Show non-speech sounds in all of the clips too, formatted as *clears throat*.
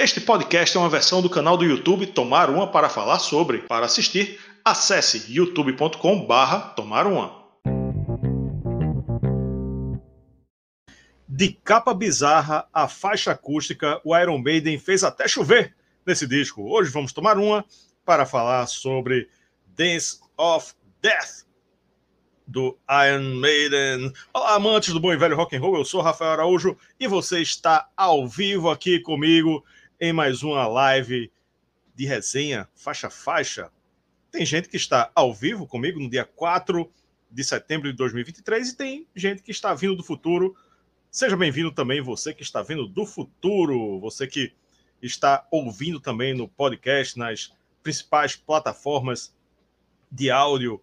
Este podcast é uma versão do canal do YouTube Tomar Uma para falar sobre. Para assistir, acesse youtube.com/barra Tomar Uma. De capa bizarra a faixa acústica, o Iron Maiden fez até chover nesse disco. Hoje vamos tomar uma para falar sobre Dance of Death do Iron Maiden. Olá, amantes do bom e velho rock and roll. Eu sou Rafael Araújo e você está ao vivo aqui comigo em mais uma live de resenha faixa faixa. Tem gente que está ao vivo comigo no dia 4 de setembro de 2023 e tem gente que está vindo do futuro. Seja bem-vindo também você que está vindo do futuro, você que está ouvindo também no podcast nas principais plataformas de áudio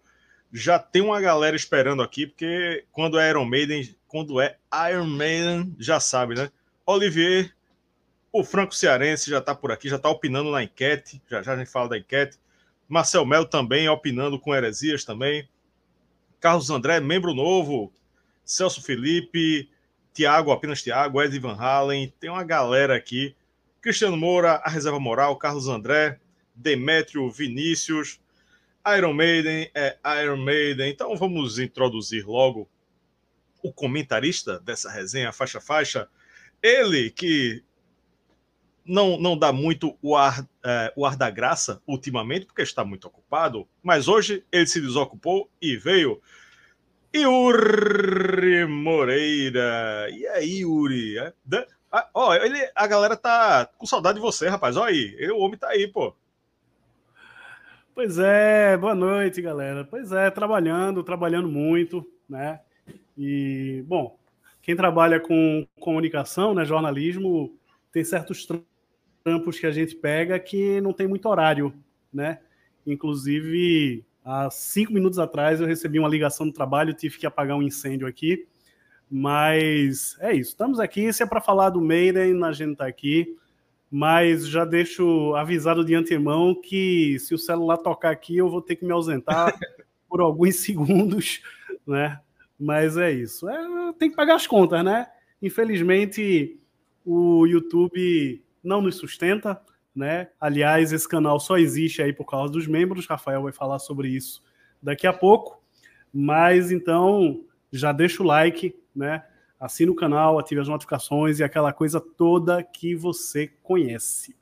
já tem uma galera esperando aqui, porque quando é Iron Maiden, quando é Iron Maiden, já sabe, né? Olivier, o Franco Cearense já está por aqui, já está opinando na enquete, já já a gente fala da enquete. Marcel Melo também opinando com heresias também. Carlos André, membro novo. Celso Felipe, Tiago, apenas Tiago, Ed Van Halen, tem uma galera aqui. Cristiano Moura, a reserva moral, Carlos André, Demétrio, Vinícius, Iron Maiden é Iron Maiden. Então vamos introduzir logo o comentarista dessa resenha, faixa faixa. Ele que não, não dá muito o ar, é, o ar da graça ultimamente, porque está muito ocupado, mas hoje ele se desocupou e veio. Yuri Moreira. E aí, Yuri? É, ah, ó, ele, a galera tá com saudade de você, rapaz. Olha aí, o homem tá aí, pô. Pois é, boa noite, galera. Pois é, trabalhando, trabalhando muito, né? E, bom, quem trabalha com comunicação, né, jornalismo, tem certos trampos que a gente pega que não tem muito horário, né? Inclusive, há cinco minutos atrás eu recebi uma ligação do trabalho, tive que apagar um incêndio aqui. Mas é isso, estamos aqui. Se é para falar do Maiden, a gente está aqui mas já deixo avisado de antemão que se o celular tocar aqui, eu vou ter que me ausentar *laughs* por alguns segundos, né? Mas é isso. É, tem que pagar as contas, né? Infelizmente, o YouTube não nos sustenta, né? Aliás, esse canal só existe aí por causa dos membros. Rafael vai falar sobre isso daqui a pouco. Mas então, já deixa o like, né? assine o canal, ative as notificações e aquela coisa toda que você conhece.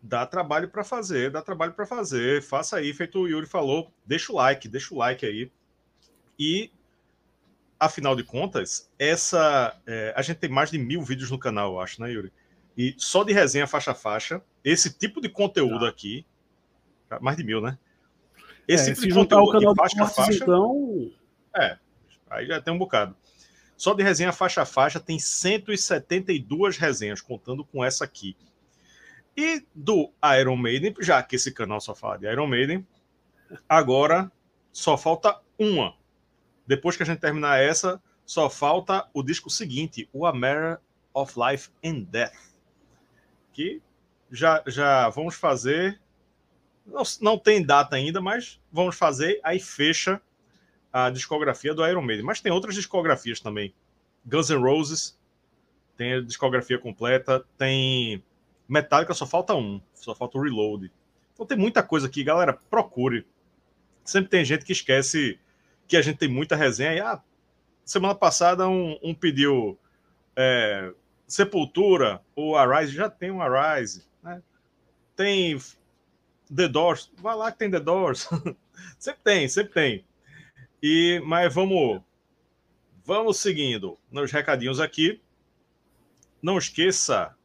Dá trabalho para fazer, dá trabalho para fazer. Faça aí, feito o Yuri falou, deixa o like, deixa o like aí. E, afinal de contas, essa. É, a gente tem mais de mil vídeos no canal, eu acho, né, Yuri? E só de resenha faixa a faixa, esse tipo de conteúdo aqui. Mais de mil, né? Esse é, tipo de conteúdo faixa a faixa. Então... É, aí já tem um bocado. Só de resenha faixa a faixa tem 172 resenhas, contando com essa aqui. E do Iron Maiden, já que esse canal só fala de Iron Maiden, agora só falta uma. Depois que a gente terminar essa, só falta o disco seguinte, o A Matter of Life and Death. Que já, já vamos fazer. Não, não tem data ainda, mas vamos fazer, aí fecha a discografia do Iron Maiden. Mas tem outras discografias também. Guns N' Roses tem a discografia completa. Tem Metallica, só falta um. Só falta o Reload. Então tem muita coisa aqui. Galera, procure. Sempre tem gente que esquece que a gente tem muita resenha. E, ah, semana passada um, um pediu é, Sepultura ou Arise. Já tem um Arise. Né? Tem The Doors. Vai lá que tem The Doors. *laughs* sempre tem, sempre tem. E, mas vamos, vamos seguindo nos recadinhos aqui. Não esqueça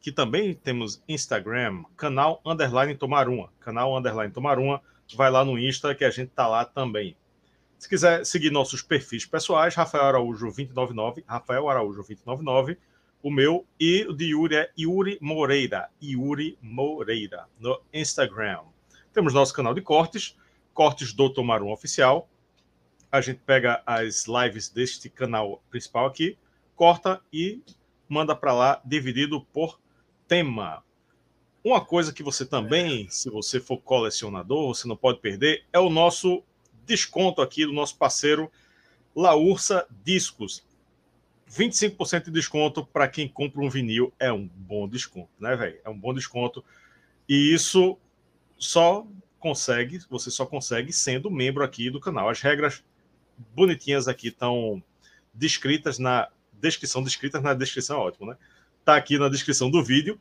que também temos Instagram, canal underline tomar uma, canal underline tomar uma. Vai lá no Insta que a gente tá lá também. Se quiser seguir nossos perfis pessoais, Rafael Araújo 299, Rafael Araújo 299, o meu e o de Yuri é Yuri Moreira, Yuri Moreira no Instagram. Temos nosso canal de cortes, cortes do Tomar um oficial a gente pega as lives deste canal principal aqui, corta e manda para lá dividido por tema. Uma coisa que você também, se você for colecionador, você não pode perder, é o nosso desconto aqui do nosso parceiro La Ursa Discos. 25% de desconto para quem compra um vinil é um bom desconto, né, velho? É um bom desconto. E isso só consegue, você só consegue sendo membro aqui do canal. As regras bonitinhas aqui estão descritas na descrição, descritas na descrição, ótimo, né? Tá aqui na descrição do vídeo,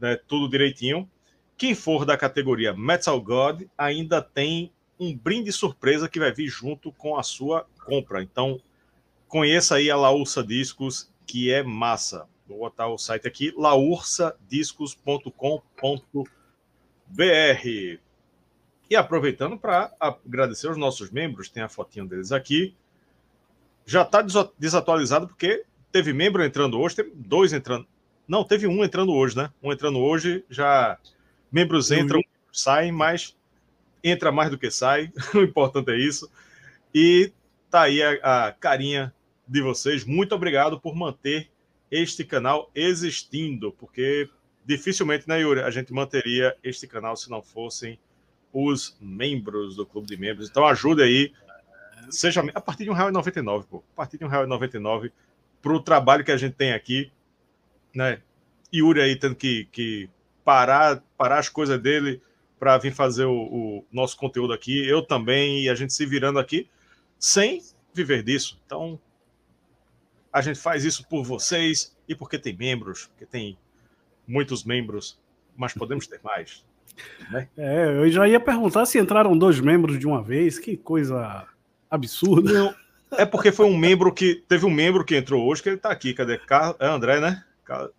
né? Tudo direitinho. Quem for da categoria Metal God ainda tem um brinde surpresa que vai vir junto com a sua compra. Então, conheça aí a Laursa Discos, que é massa. Vou botar o site aqui, laursadiscos.com.br. E aproveitando para agradecer aos nossos membros, tem a fotinha deles aqui. Já está desatualizado porque teve membro entrando hoje, teve dois entrando. Não, teve um entrando hoje, né? Um entrando hoje, já membros entram, saem, mas entra mais do que sai. *laughs* o importante é isso. E tá aí a, a carinha de vocês. Muito obrigado por manter este canal existindo, porque dificilmente, né, Yuri, a gente manteria este canal se não fossem os membros do clube de membros. Então ajude aí, seja a partir de um real e noventa pô, a partir de um real e para o trabalho que a gente tem aqui, né? Yuri aí tendo que, que parar, parar as coisas dele para vir fazer o, o, nosso conteúdo aqui, eu também, e a gente se virando aqui, sem viver disso. Então, a gente faz isso por vocês e porque tem membros, porque tem muitos membros, mas podemos ter mais. Né? É, eu já ia perguntar se entraram dois membros de uma vez, que coisa absurda. Não, é porque foi um membro que. Teve um membro que entrou hoje, que ele está aqui. Cadê? É André, né?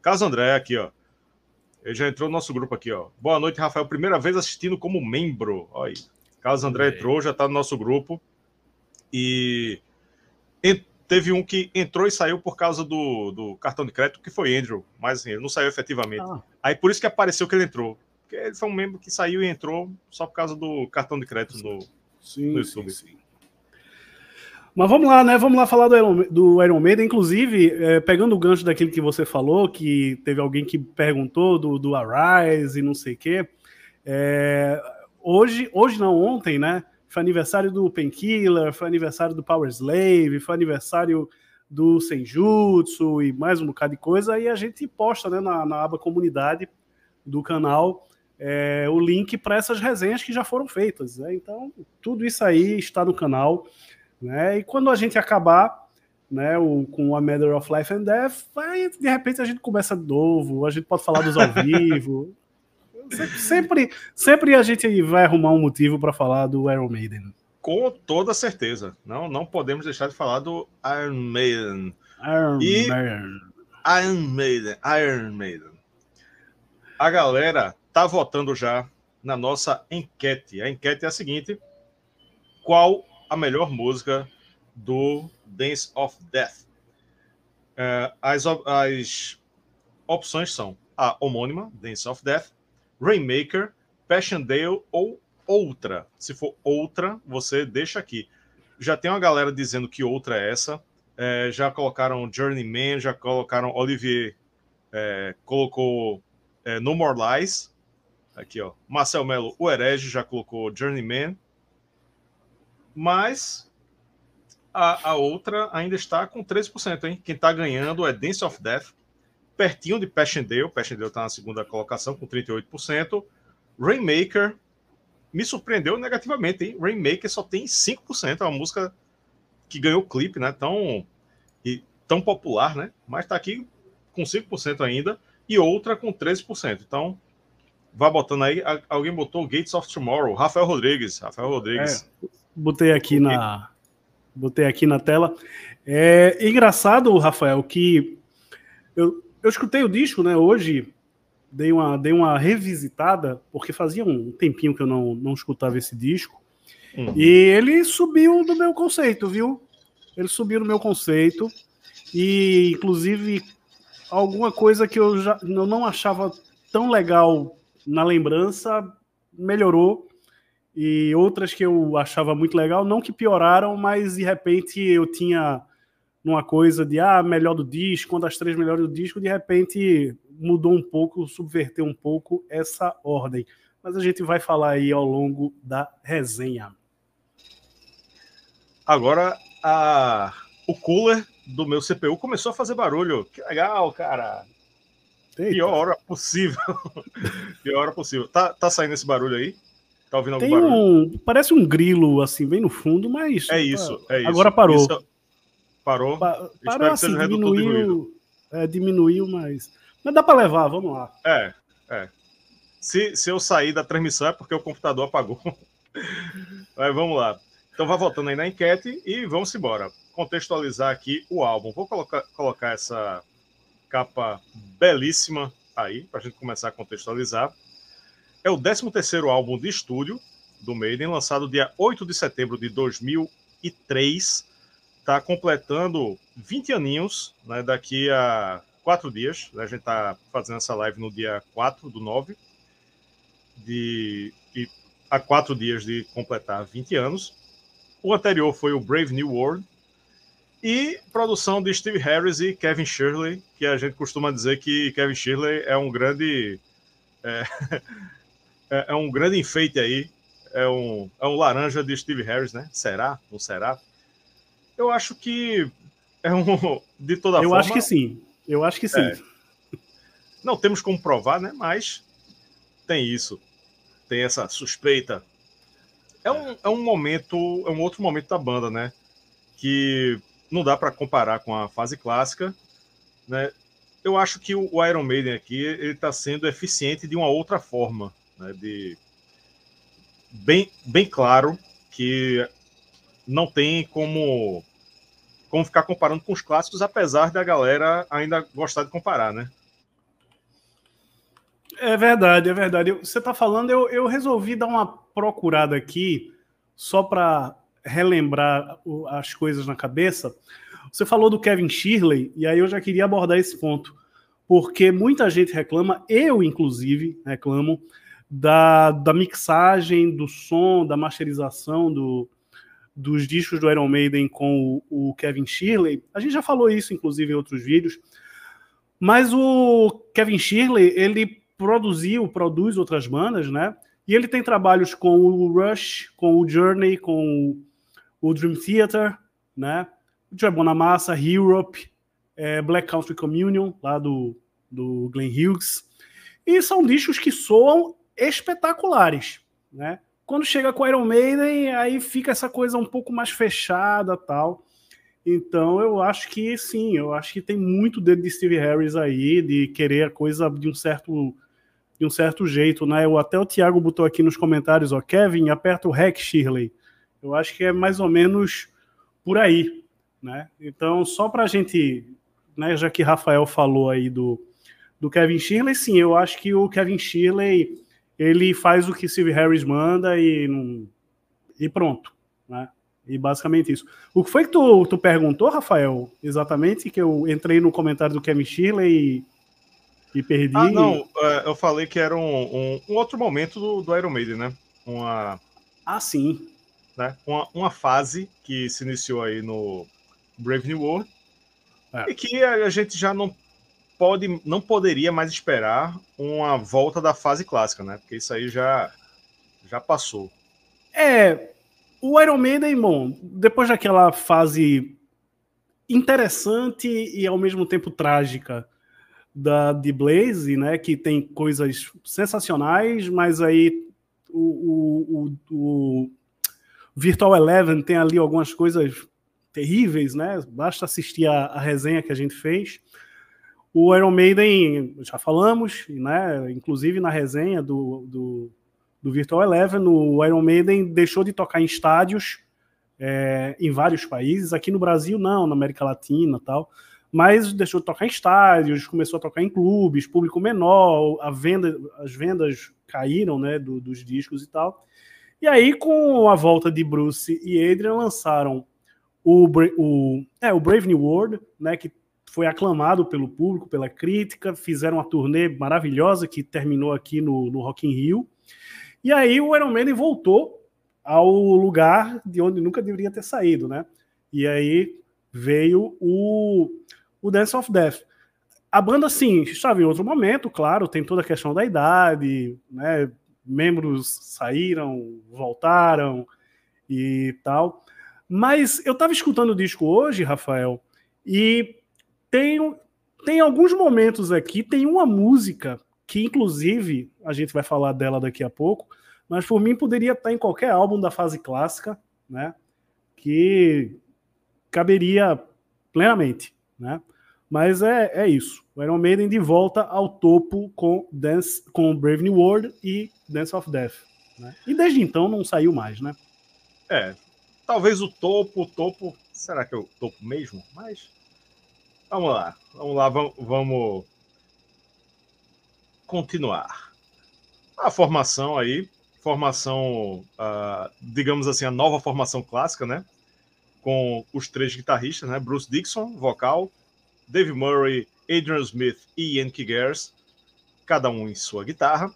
Carlos André, aqui, ó. Ele já entrou no nosso grupo aqui, ó. Boa noite, Rafael. Primeira vez assistindo como membro. Olha aí. Carlos André entrou, já está no nosso grupo. E teve um que entrou e saiu por causa do, do cartão de crédito, que foi Andrew, mas assim, ele não saiu efetivamente. Ah. Aí por isso que apareceu que ele entrou. Porque ele foi um membro que saiu e entrou só por causa do cartão de crédito no, sim, no YouTube. Sim, sim. Mas vamos lá, né? Vamos lá falar do Iron, do Iron Maiden. Inclusive, é, pegando o gancho daquilo que você falou, que teve alguém que perguntou do, do Arise e não sei o quê. É, hoje, hoje não, ontem, né? Foi aniversário do Painkiller, foi aniversário do Power Slave, foi aniversário do Senjutsu e mais um bocado de coisa. E a gente posta né, na, na aba comunidade do canal é, o link para essas resenhas que já foram feitas. Né? Então, tudo isso aí está no canal. Né? E quando a gente acabar né, o, com a Matter of Life and Death, aí, de repente a gente começa de novo, a gente pode falar dos ao *laughs* vivo. Sempre, sempre a gente vai arrumar um motivo para falar do Iron Maiden. Com toda certeza. Não, não podemos deixar de falar do Iron Maiden. Iron e Maiden. Iron Maiden. Iron Maiden. A galera tá votando já na nossa enquete. A enquete é a seguinte: qual a melhor música do Dance of Death? Uh, as, as opções são a homônima, Dance of Death, Rainmaker, Passchendaele ou outra. Se for outra, você deixa aqui. Já tem uma galera dizendo que outra é essa. É, já colocaram Journeyman, já colocaram Olivier, é, colocou é, No More Lies. Aqui, ó. Marcel Melo, o Herege, já colocou Journeyman. Mas a, a outra ainda está com 13%, hein? Quem está ganhando é Dance of Death, pertinho de Passchendaele. Passchendaele está na segunda colocação com 38%. Rainmaker me surpreendeu negativamente, hein? Rainmaker só tem 5%, é uma música que ganhou clipe, né? Tão, e, tão popular, né? Mas está aqui com 5% ainda e outra com 13%. Então, vá botando aí. Alguém botou Gates of Tomorrow, Rafael Rodrigues. Rafael Rodrigues. É, botei aqui na botei aqui na tela. É engraçado, Rafael, que eu, eu escutei o disco, né, hoje, dei uma, dei uma revisitada, porque fazia um tempinho que eu não, não escutava esse disco, uhum. e ele subiu no meu conceito, viu? Ele subiu no meu conceito, e inclusive alguma coisa que eu já eu não achava tão legal na lembrança melhorou e outras que eu achava muito legal, não que pioraram, mas de repente eu tinha numa coisa de ah, melhor do disco, uma das três melhores do disco, de repente mudou um pouco, subverteu um pouco essa ordem. Mas a gente vai falar aí ao longo da resenha. Agora, a... o Cooler do meu CPU começou a fazer barulho. Que legal, cara. Eita. Pior hora possível. *laughs* Pior hora possível. Tá, tá saindo esse barulho aí? Tá ouvindo algum Tem barulho? Um, parece um grilo, assim, bem no fundo, mas. É isso, é isso. Agora parou. Isso, parou? Pa parou assim, diminuiu. É, diminuiu, mas. Mas dá para levar, vamos lá. É, é. Se, se eu sair da transmissão é porque o computador apagou. Mas vamos lá. Então vá voltando aí na enquete e vamos embora. Contextualizar aqui o álbum. Vou colocar, colocar essa capa belíssima aí, para a gente começar a contextualizar. É o 13º álbum de estúdio do Maiden, lançado dia 8 de setembro de 2003. Está completando 20 aninhos, né, daqui a quatro dias. Né, a gente está fazendo essa live no dia 4 do 9 de e há quatro dias de completar 20 anos. O anterior foi o Brave New World e produção de Steve Harris e Kevin Shirley, que a gente costuma dizer que Kevin Shirley é um grande é, *laughs* é, é um grande enfeite aí, é um, é um laranja de Steve Harris, né? Será? Não será? Eu acho que é um *laughs* de toda Eu forma. Eu acho que sim. Eu acho que sim. É. Não temos como provar, né? Mas tem isso, tem essa suspeita. É um, é um momento, é um outro momento da banda, né? Que não dá para comparar com a fase clássica, né? Eu acho que o Iron Maiden aqui ele está sendo eficiente de uma outra forma, né? De bem, bem claro que não tem como como ficar comparando com os clássicos, apesar da galera ainda gostar de comparar, né? É verdade, é verdade. Você está falando, eu, eu resolvi dar uma procurada aqui, só para relembrar as coisas na cabeça. Você falou do Kevin Shirley, e aí eu já queria abordar esse ponto, porque muita gente reclama, eu inclusive reclamo, da, da mixagem, do som, da masterização do, dos discos do Iron Maiden com o, o Kevin Shirley. A gente já falou isso, inclusive, em outros vídeos. Mas o Kevin Shirley, ele produziu, produz outras bandas, né? E ele tem trabalhos com o Rush, com o Journey, com o Dream Theater, né? Joy Bonamassa, Europe, é, Black Country Communion, lá do, do Glenn Hughes. E são discos que soam espetaculares, né? Quando chega com Iron Maiden, aí fica essa coisa um pouco mais fechada tal. Então eu acho que sim, eu acho que tem muito dedo de Steve Harris aí, de querer a coisa de um certo de um certo jeito, né? Eu, até o Thiago botou aqui nos comentários, ó, Kevin, aperta o REC, Shirley. Eu acho que é mais ou menos por aí, né? Então, só para a gente, né, já que Rafael falou aí do, do Kevin Shirley, sim, eu acho que o Kevin Shirley, ele faz o que Steve Harris manda e, e pronto, né? E basicamente isso. O que foi que tu, tu perguntou, Rafael? Exatamente, que eu entrei no comentário do Kevin Shirley e e perdi. Ah, não, é, eu falei que era um, um, um outro momento do, do, Iron Maiden, né? Uma. Ah, sim. Né? Uma, uma fase que se iniciou aí no Brave New World é. e que a gente já não pode, não poderia mais esperar uma volta da fase clássica, né? Porque isso aí já, já passou. É, o Iron Maiden, bom, depois daquela fase interessante e ao mesmo tempo trágica da de Blaze, né, que tem coisas sensacionais, mas aí o, o, o, Virtual Eleven tem ali algumas coisas terríveis, né? Basta assistir a, a, resenha que a gente fez. O Iron Maiden, já falamos, né? Inclusive na resenha do, do, do Virtual Eleven, o Iron Maiden deixou de tocar em estádios é, em vários países. Aqui no Brasil, não, na América Latina tal mas deixou de tocar em estádios, começou a tocar em clubes, público menor, a venda, as vendas caíram, né, do, dos discos e tal. E aí, com a volta de Bruce e Adrian, lançaram o, o, é, o Brave New World, né, que foi aclamado pelo público, pela crítica, fizeram uma turnê maravilhosa que terminou aqui no, no Rock in Rio. E aí o Iron Maiden voltou ao lugar de onde nunca deveria ter saído, né? E aí veio o o Dance of Death. A banda, sim, estava em outro momento, claro, tem toda a questão da idade, né? Membros saíram, voltaram e tal. Mas eu estava escutando o disco hoje, Rafael, E tem, tem alguns momentos aqui, tem uma música que, inclusive, a gente vai falar dela daqui a pouco, mas por mim poderia estar em qualquer álbum da fase clássica, né? Que caberia plenamente, né? Mas é, é isso. O Iron Maiden de volta ao topo com Dance, com Brave New World e Dance of Death. Né? E desde então não saiu mais, né? É, talvez o topo, o topo, será que é o topo mesmo? Mas vamos lá, vamos lá, vamos, continuar. A formação aí, formação, uh, digamos assim, a nova formação clássica, né? Com os três guitarristas, né? Bruce Dixon, vocal, Dave Murray, Adrian Smith e Ian Kiggers, cada um em sua guitarra.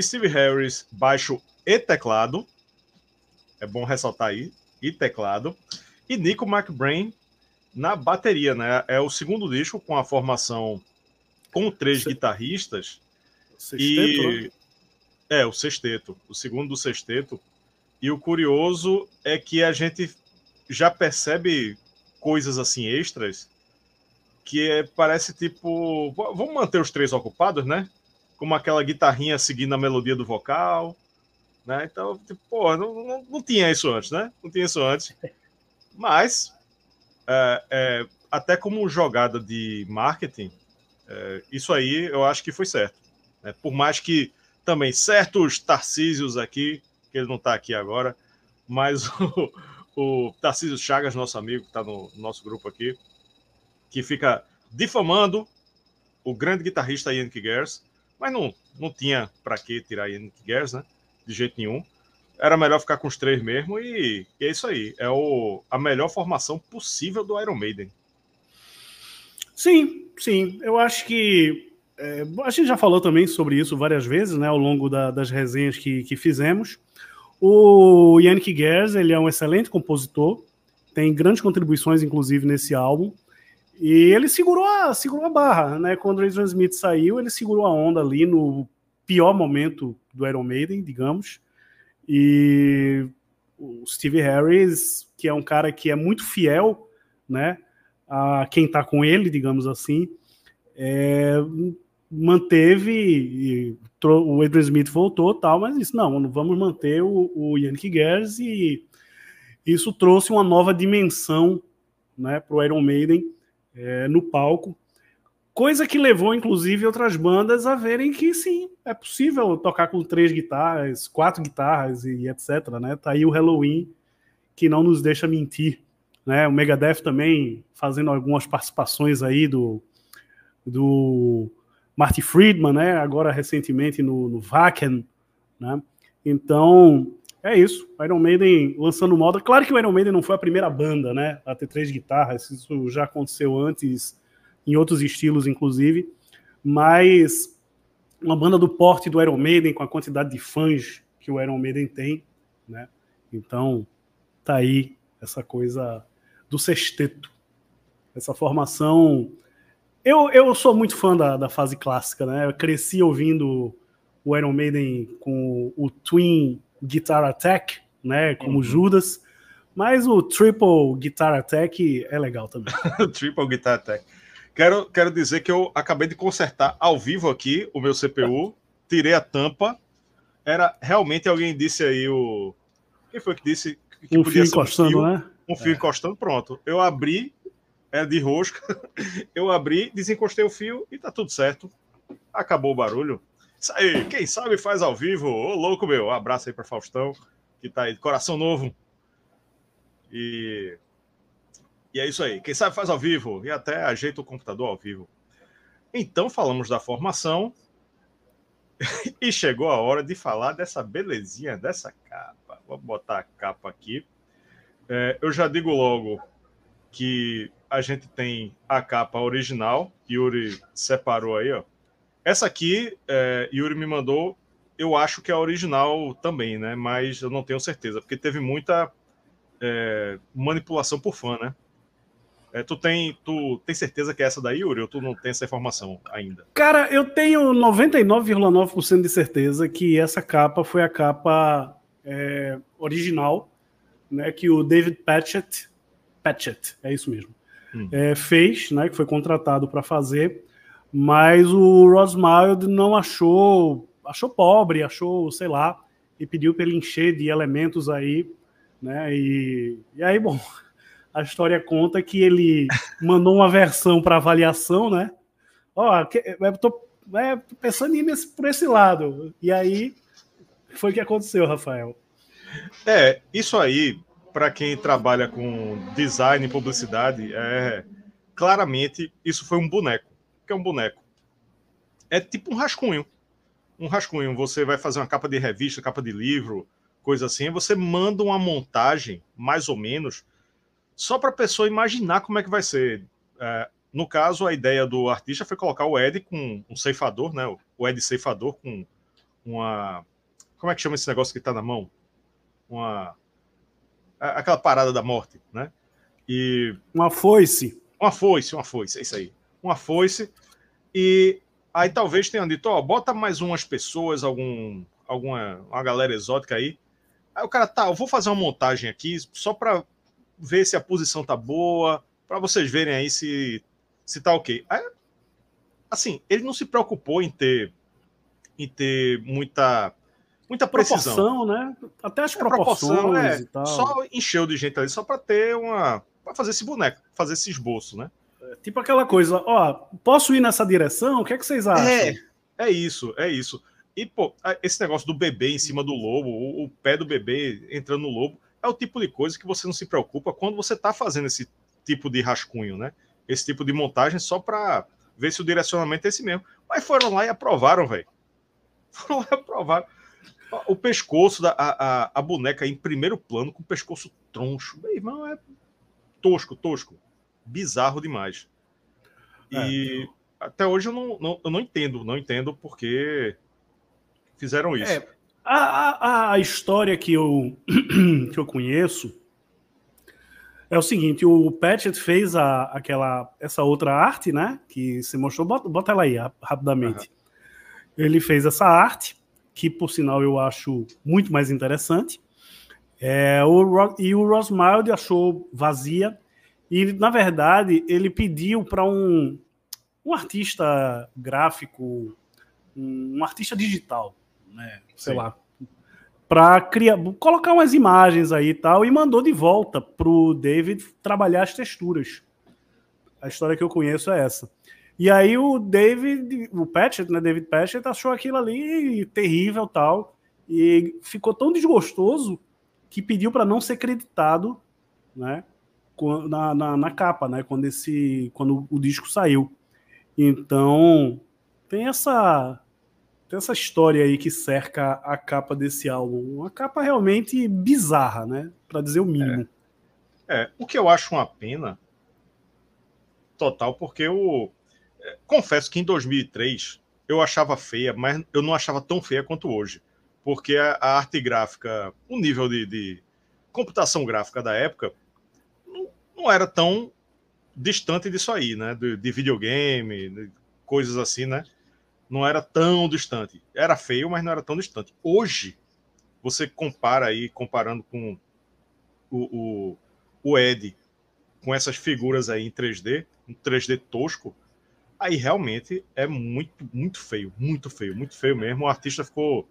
Steve Harris, baixo e teclado. É bom ressaltar aí, e teclado. E Nico McBrain na bateria, né? É o segundo disco com a formação com três Se... guitarristas. Sexteto, e né? é o sexteto, o segundo do sexteto. E o curioso é que a gente já percebe coisas assim extras que é, parece tipo. Vamos manter os três ocupados, né? Como aquela guitarrinha seguindo a melodia do vocal. Né? Então, tipo, pô, não, não, não, tinha isso antes, né? Não tinha isso antes. *laughs* Mas, é, é, até como jogada de marketing, é, isso aí eu acho que foi certo. Né? Por mais que também certos Tarcísios aqui, que ele não está aqui agora, mas *laughs* o, o Tarcísio Chagas, nosso amigo, que está no nosso grupo aqui, que fica difamando o grande guitarrista Ian Gers, mas não, não tinha para que tirar Ian Gers, né? De jeito nenhum. Era melhor ficar com os três mesmo e, e é isso aí. É o, a melhor formação possível do Iron Maiden. Sim, sim. Eu acho que é, a gente já falou também sobre isso várias vezes, né, ao longo da, das resenhas que, que fizemos. O Yannick Gers, ele é um excelente compositor, tem grandes contribuições, inclusive, nesse álbum. E ele segurou a, segurou a barra, né? Quando o Adrian Smith saiu, ele segurou a onda ali no pior momento do Iron Maiden, digamos. E o Steve Harris, que é um cara que é muito fiel, né? A quem tá com ele, digamos assim, é, manteve o Adrian Smith voltou tal, mas isso não, vamos manter o, o Yannick Gers e isso trouxe uma nova dimensão né, para o Iron Maiden é, no palco. Coisa que levou, inclusive, outras bandas a verem que sim, é possível tocar com três guitarras, quatro guitarras e etc. Né? Tá aí o Halloween, que não nos deixa mentir. Né? O Megadeth também fazendo algumas participações aí do, do Marty Friedman, né? agora recentemente no, no Wacken. Né? Então, é isso. Iron Maiden lançando moda. Claro que o Iron Maiden não foi a primeira banda, né? A ter três guitarras. Isso já aconteceu antes, em outros estilos, inclusive. Mas uma banda do porte do Iron Maiden, com a quantidade de fãs que o Iron Maiden tem, né? Então, tá aí essa coisa do sexteto. Essa formação. Eu, eu sou muito fã da, da fase clássica, né? Eu cresci ouvindo o Iron Maiden com o Twin Guitar Attack, né? Como uhum. Judas. Mas o Triple Guitar Attack é legal também. *laughs* triple Guitar Attack. Quero, quero dizer que eu acabei de consertar ao vivo aqui o meu CPU, tirei a tampa. Era realmente alguém disse aí o. Quem foi que disse que um fio encostando, um fio, né? Um fio é. encostando, pronto. Eu abri, é de rosca. *laughs* Eu abri, desencostei o fio e tá tudo certo. Acabou o barulho. Isso aí, quem sabe faz ao vivo. Ô, louco, meu. Um abraço aí para Faustão, que tá aí de coração novo. E... e é isso aí. Quem sabe faz ao vivo e até ajeita o computador ao vivo. Então, falamos da formação. *laughs* e chegou a hora de falar dessa belezinha dessa capa. Vou botar a capa aqui. É, eu já digo logo que a gente tem a capa original. Yuri separou aí, ó. Essa aqui, é, Yuri me mandou, eu acho que é a original também, né? Mas eu não tenho certeza, porque teve muita é, manipulação por fã, né? É, tu, tem, tu tem certeza que é essa daí, Yuri, ou tu não tem essa informação ainda? Cara, eu tenho 99,9% de certeza que essa capa foi a capa é, original, né? Que o David Patchett, Patchett, é isso mesmo, hum. é, fez, né, que foi contratado para fazer, mas o Ross Mild não achou, achou pobre, achou, sei lá, e pediu para ele encher de elementos aí, né, e, e aí, bom, a história conta que ele mandou uma versão para avaliação, né, ó, eu tô, é, pensando nesse, por esse lado, e aí foi o que aconteceu, Rafael. É, isso aí, para quem trabalha com design e publicidade, é claramente isso foi um boneco. O que é um boneco? É tipo um rascunho. Um rascunho. Você vai fazer uma capa de revista, capa de livro, coisa assim. Você manda uma montagem, mais ou menos, só para a pessoa imaginar como é que vai ser. É, no caso, a ideia do artista foi colocar o Ed com um ceifador, né? O Ed ceifador com uma. Como é que chama esse negócio que está na mão? uma aquela parada da morte, né? E uma foice, uma foice, uma foice, é isso aí, uma foice. E aí talvez tenham dito, ó, bota mais umas pessoas, algum, alguma, uma galera exótica aí. Aí o cara, tá, eu vou fazer uma montagem aqui só para ver se a posição tá boa, para vocês verem aí se se tá ok. Aí, assim, ele não se preocupou em ter em ter muita muita precisão. Proporção, né? Até as é, proporções é, e tal. Só encheu de gente ali, só para ter uma. para fazer esse boneco, fazer esse esboço, né? É, tipo aquela coisa, ó, posso ir nessa direção? O que é que vocês acham? É, é isso, é isso. E, pô, esse negócio do bebê em cima do lobo, o, o pé do bebê entrando no lobo, é o tipo de coisa que você não se preocupa quando você tá fazendo esse tipo de rascunho, né? Esse tipo de montagem só para ver se o direcionamento é esse mesmo. Mas foram lá e aprovaram, velho. Foram lá e aprovaram. O pescoço da a, a, a, boneca em primeiro plano, com o pescoço troncho. Meu irmão, é tosco, tosco. Bizarro demais. E é. até hoje eu não, não, eu não entendo, não entendo porque fizeram isso. É, a, a, a história que eu, *clears throat* que eu conheço é o seguinte: o Patchett fez a, aquela, essa outra arte, né? Que se mostrou. Bota, bota ela aí rapidamente. Uhum. Ele fez essa arte que por sinal eu acho muito mais interessante. É, o, e o Ross Mild achou vazia. E, na verdade, ele pediu para um, um artista gráfico, um, um artista digital, né? sei Sim. lá, para criar, colocar umas imagens aí e tal, e mandou de volta para o David trabalhar as texturas. A história que eu conheço é essa. E aí o David, o Patchett, né, David Patchett, achou aquilo ali terrível tal, e ficou tão desgostoso que pediu para não ser creditado, né, na, na, na, capa, né, quando esse, quando o disco saiu. Então tem essa tem essa história aí que cerca a capa desse álbum, uma capa realmente bizarra, né, para dizer o mínimo. É. é, o que eu acho uma pena total, porque o confesso que em 2003 eu achava feia, mas eu não achava tão feia quanto hoje, porque a, a arte gráfica, o nível de, de, computação gráfica da época não, não, era tão distante disso aí, né? De, de videogame, de coisas assim, né? Não era tão distante. Era feio, mas não era tão distante. Hoje, você compara aí, comparando com o, o, o Ed, com essas figuras aí em 3D, um 3D tosco, aí realmente é muito, muito feio, muito feio, muito feio mesmo. O artista ficou.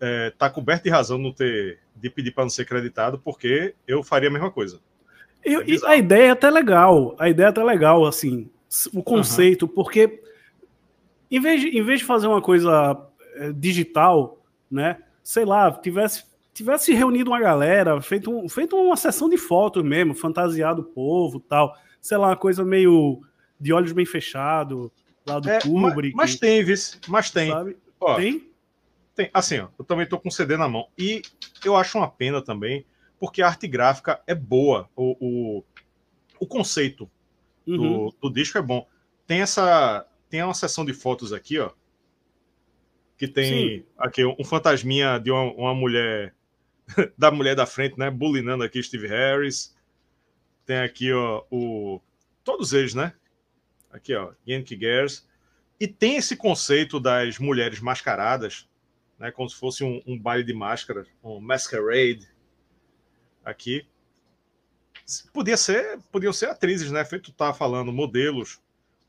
É, tá coberto de razão no ter, de pedir para não ser creditado, porque eu faria a mesma coisa. E, é e a ideia é até legal, a ideia é até legal, assim, o conceito, uhum. porque em vez, de, em vez de fazer uma coisa é, digital, né, sei lá, tivesse, tivesse reunido uma galera, feito, um, feito uma sessão de fotos mesmo, fantasiado o povo tal, sei lá, uma coisa meio de olhos bem fechados, lá do é, Kubrick. Mas, mas tem, vice, mas tem. Ó, tem? Tem. Assim, ó, eu também tô com CD na mão. E eu acho uma pena também, porque a arte gráfica é boa. O, o, o conceito uhum. do, do disco é bom. Tem essa. Tem uma seção de fotos aqui, ó. Que tem Sim. aqui um fantasminha de uma, uma mulher. *laughs* da mulher da frente, né? Bulinando aqui Steve Harris. Tem aqui, ó, o. Todos eles, né? Aqui, ó, Yankee Girls. E tem esse conceito das mulheres mascaradas, né, como se fosse um, um baile de máscaras, um masquerade aqui. Podia ser, podiam ser atrizes, né? Feito tá falando, modelos.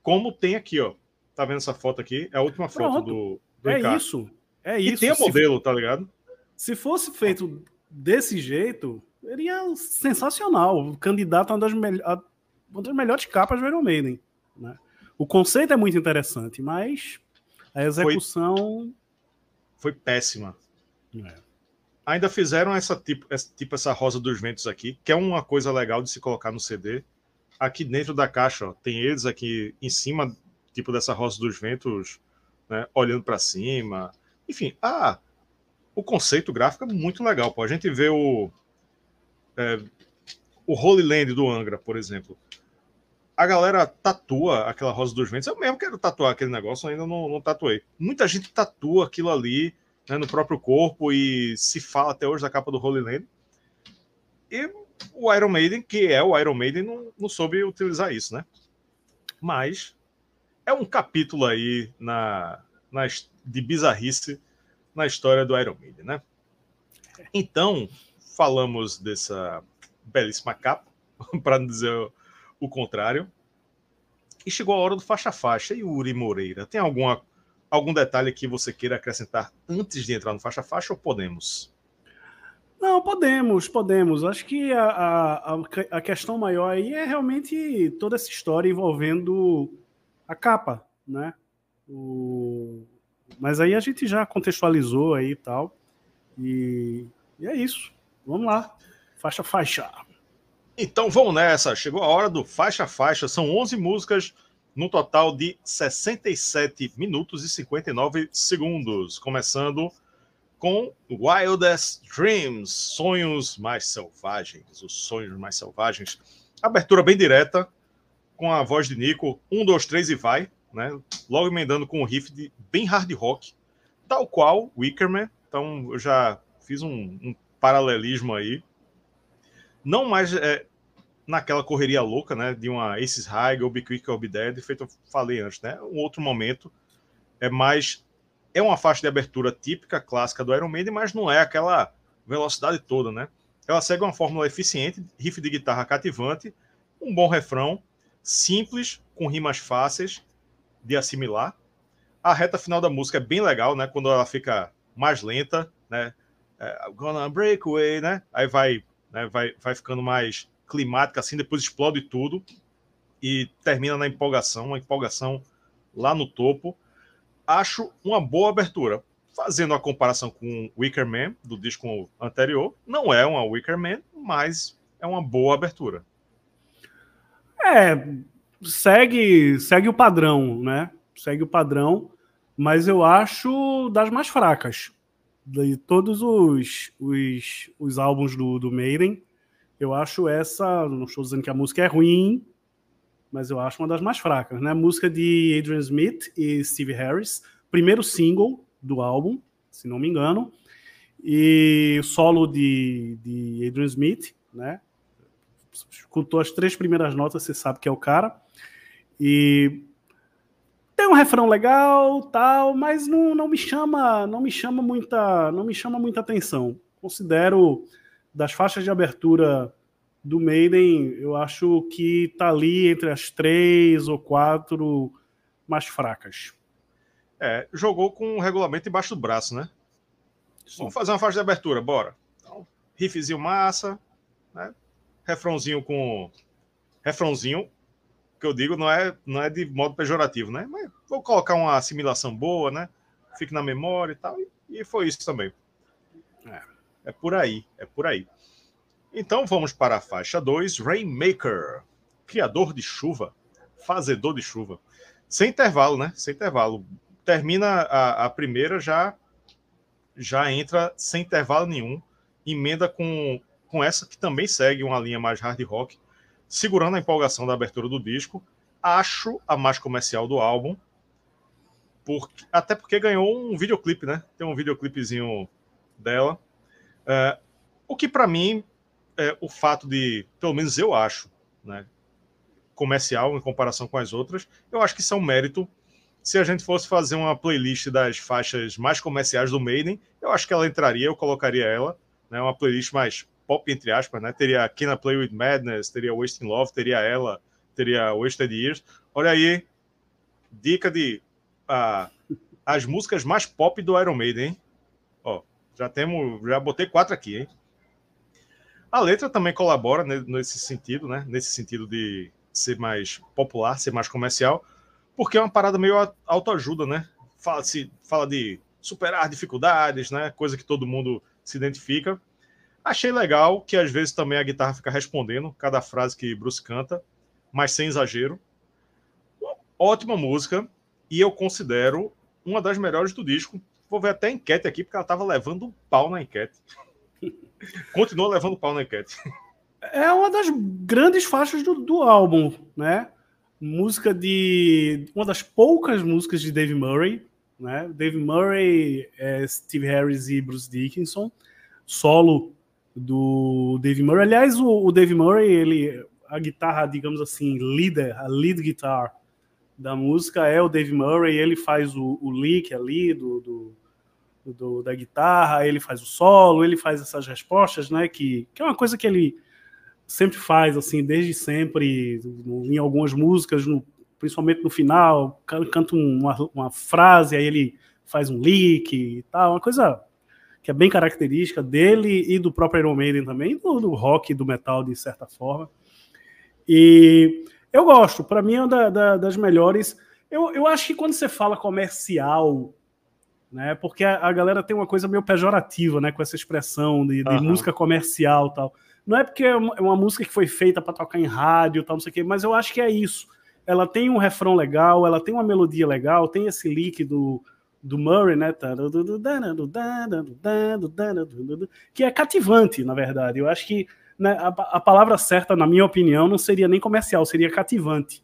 Como tem aqui, ó. Tá vendo essa foto aqui? É a última foto Pronto. do, do É isso. É isso. E tem o modelo, se, tá ligado? Se fosse feito desse jeito, seria sensacional. O candidato a uma das, me a uma das melhores capas do Iron Maiden. Né? O conceito é muito interessante, mas a execução. Foi, foi péssima. É. Ainda fizeram essa tipo, essa tipo essa rosa dos ventos aqui, que é uma coisa legal de se colocar no CD. Aqui dentro da caixa, ó, tem eles aqui em cima, tipo dessa rosa dos ventos, né, olhando para cima. Enfim, ah, o conceito gráfico é muito legal. Pô. A gente vê o é, o Holy Land do Angra, por exemplo a galera tatua aquela Rosa dos Ventos. Eu mesmo quero tatuar aquele negócio, ainda não, não tatuei. Muita gente tatua aquilo ali né, no próprio corpo e se fala até hoje da capa do Holy Land. E o Iron Maiden, que é o Iron Maiden, não, não soube utilizar isso, né? Mas é um capítulo aí na, na, de bizarrice na história do Iron Maiden, né? Então, falamos dessa belíssima capa, *laughs* para não dizer o contrário. E chegou a hora do faixa-faixa. E Uri Moreira, tem alguma, algum detalhe que você queira acrescentar antes de entrar no faixa-faixa ou podemos? Não, podemos, podemos. Acho que a, a, a questão maior aí é realmente toda essa história envolvendo a capa, né? O... Mas aí a gente já contextualizou aí e tal. E, e é isso. Vamos lá. Faixa, faixa. Então vamos nessa. Chegou a hora do faixa faixa. São 11 músicas no total de 67 minutos e 59 segundos, começando com Wildest Dreams, Sonhos Mais Selvagens, os Sonhos Mais Selvagens. Abertura bem direta, com a voz de Nico, um, dois, três e vai, né? Logo emendando com um riff de bem hard rock, tal qual Wickerman. Então eu já fiz um, um paralelismo aí. Não mais é, naquela correria louca, né, de uma Aces High ou Be Quick or Be Dead, feito eu falei antes, né, um outro momento, é mais, é uma faixa de abertura típica, clássica do Iron Maiden, mas não é aquela velocidade toda, né, ela segue uma fórmula eficiente, riff de guitarra cativante, um bom refrão, simples, com rimas fáceis de assimilar, a reta final da música é bem legal, né, quando ela fica mais lenta, né, é, gonna break away, né, aí vai, né, vai, vai ficando mais climática, assim, depois explode tudo e termina na empolgação, uma empolgação lá no topo. Acho uma boa abertura. Fazendo a comparação com Wicker Man, do disco anterior, não é uma Wicker Man, mas é uma boa abertura. É, segue, segue o padrão, né? Segue o padrão, mas eu acho das mais fracas. De todos os, os, os álbuns do, do Maiden, eu acho essa, não estou dizendo que a música é ruim, mas eu acho uma das mais fracas, né? Música de Adrian Smith e Steve Harris, primeiro single do álbum, se não me engano, e solo de, de Adrian Smith, né? Escutou as três primeiras notas, você sabe que é o cara. E tem um refrão legal, tal, mas não, não me chama, não me chama muita, não me chama muita atenção. Considero das faixas de abertura do Maiden, eu acho que tá ali entre as três ou quatro mais fracas. É, jogou com o regulamento embaixo do braço, né? Sim. Vamos fazer uma faixa de abertura, bora. Então, riffzinho massa, né? Refrãozinho com. Refrãozinho, que eu digo, não é, não é de modo pejorativo, né? Mas vou colocar uma assimilação boa, né? Fique na memória e tal. E, e foi isso também. É. É por aí, é por aí. Então vamos para a faixa 2, Rainmaker, criador de chuva, fazedor de chuva. Sem intervalo, né? Sem intervalo. Termina a, a primeira, já já entra sem intervalo nenhum, emenda com, com essa que também segue uma linha mais hard rock, segurando a empolgação da abertura do disco. Acho a mais comercial do álbum, porque, até porque ganhou um videoclipe, né? Tem um videoclipezinho dela. É, o que para mim, é, o fato de, pelo menos eu acho, né, comercial em comparação com as outras, eu acho que isso é um mérito. Se a gente fosse fazer uma playlist das faixas mais comerciais do Maiden, eu acho que ela entraria, eu colocaria ela, né, uma playlist mais pop, entre aspas, né? Teria I Play With Madness, teria Wasting Love, teria ela, teria Wasted Years. Olha aí, dica de uh, as músicas mais pop do Iron Maiden, hein? Ó, já temos, já botei quatro aqui, hein? A letra também colabora nesse sentido, né? Nesse sentido de ser mais popular, ser mais comercial, porque é uma parada meio autoajuda, né? Fala, se, fala de superar dificuldades, né? Coisa que todo mundo se identifica. Achei legal que às vezes também a guitarra fica respondendo cada frase que Bruce canta, mas sem exagero. Ótima música e eu considero uma das melhores do disco. Vou ver até a enquete aqui, porque ela estava levando um pau na enquete. *laughs* Continua levando pau na enquete. É uma das grandes faixas do, do álbum, né? Música de. Uma das poucas músicas de Dave Murray, né? Dave Murray, é Steve Harris e Bruce Dickinson, solo do Dave Murray. Aliás, o, o Dave Murray, ele, a guitarra, digamos assim, líder, a lead guitar da música é o Dave Murray. Ele faz o, o lick ali do, do, do, da guitarra, ele faz o solo, ele faz essas respostas, né? Que, que é uma coisa que ele sempre faz, assim, desde sempre, em algumas músicas, no, principalmente no final, canta uma, uma frase, aí ele faz um lick e tal, uma coisa que é bem característica dele e do próprio Iron Maiden também, do, do rock e do metal, de certa forma. E eu gosto, para mim é uma da, da, das melhores. Eu, eu acho que quando você fala comercial, né, porque a, a, galera tem uma coisa meio pejorativa né, com essa expressão de, de uhum. música comercial tal. Não é porque é uma, é música que foi feita para tocar em rádio, tal, não sei o quê, mas eu acho que é isso ela tem um refrão legal, ela tem uma melodia legal, tem esse lick do, Murray, né? Que é cativante, na verdade. Eu acho que né, a, a, palavra certa, na minha opinião, não seria nem comercial, seria cativante.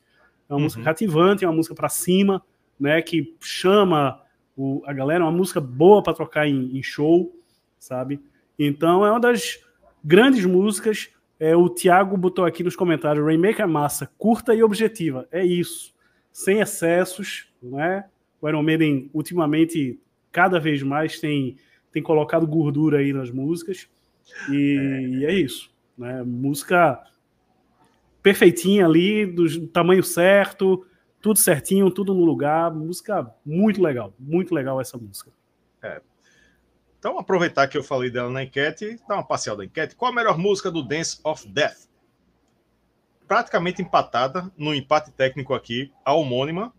É uma uhum. música cativante, é uma música para cima, né? Que chama o, a galera, é uma música boa para tocar em, em show, sabe? Então é uma das grandes músicas é, o Thiago botou aqui nos comentários: Rainmaker é massa, curta e objetiva. É isso. Sem excessos, né? O Iron Maiden, ultimamente, cada vez mais tem, tem colocado gordura aí nas músicas. E é, e é isso. Né? Música perfeitinha ali, do tamanho certo, tudo certinho, tudo no lugar. Música muito legal, muito legal essa música. É, então, aproveitar que eu falei dela na enquete, dar uma parcial da enquete. Qual a melhor música do Dance of Death? Praticamente empatada no empate técnico aqui, a homônima,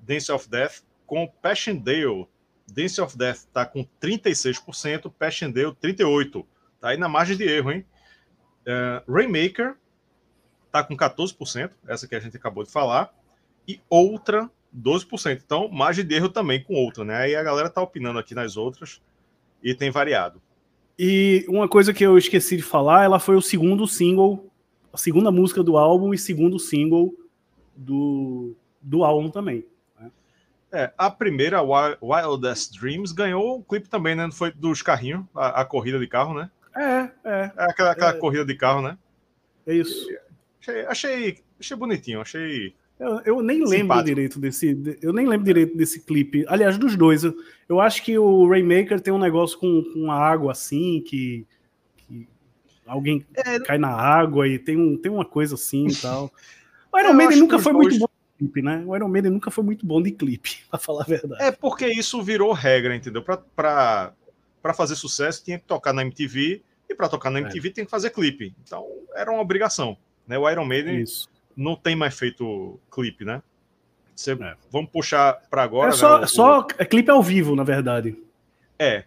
Dance of Death, com Passchendaele. Dance of Death está com 36%, Passchendaele 38%. Tá aí na margem de erro, hein? Uh, Rainmaker está com 14%, essa que a gente acabou de falar, e outra 12%. Então, margem de erro também com outra, né? Aí a galera tá opinando aqui nas outras e tem variado. E uma coisa que eu esqueci de falar, ela foi o segundo single, a segunda música do álbum e segundo single do, do álbum também. É, a primeira, Wildest Dreams, ganhou o clipe também, né? Foi dos carrinhos, a, a corrida de carro, né? É, é. é aquela, aquela é, corrida de carro, né? É isso. Achei, achei, achei bonitinho, achei eu, eu nem Simpático. lembro direito desse. Eu nem lembro direito desse clipe. Aliás, dos dois. Eu, eu acho que o Rainmaker tem um negócio com, com a água assim, que, que alguém é, cai na água e tem, um, tem uma coisa assim e tal. *laughs* O Iron Maiden nunca foi muito bom clipe, né? O Iron Maiden nunca foi muito bom de clipe, *laughs* pra falar a verdade. É porque isso virou regra, entendeu? Pra, pra, pra fazer sucesso tinha que tocar na MTV e para tocar na MTV é. tem que fazer clipe. Então era uma obrigação. Né? O Iron Maiden Isso não tem mais feito clipe, né? Você, é. Vamos puxar para agora. É só, né, o, só é clipe ao vivo, na verdade. É.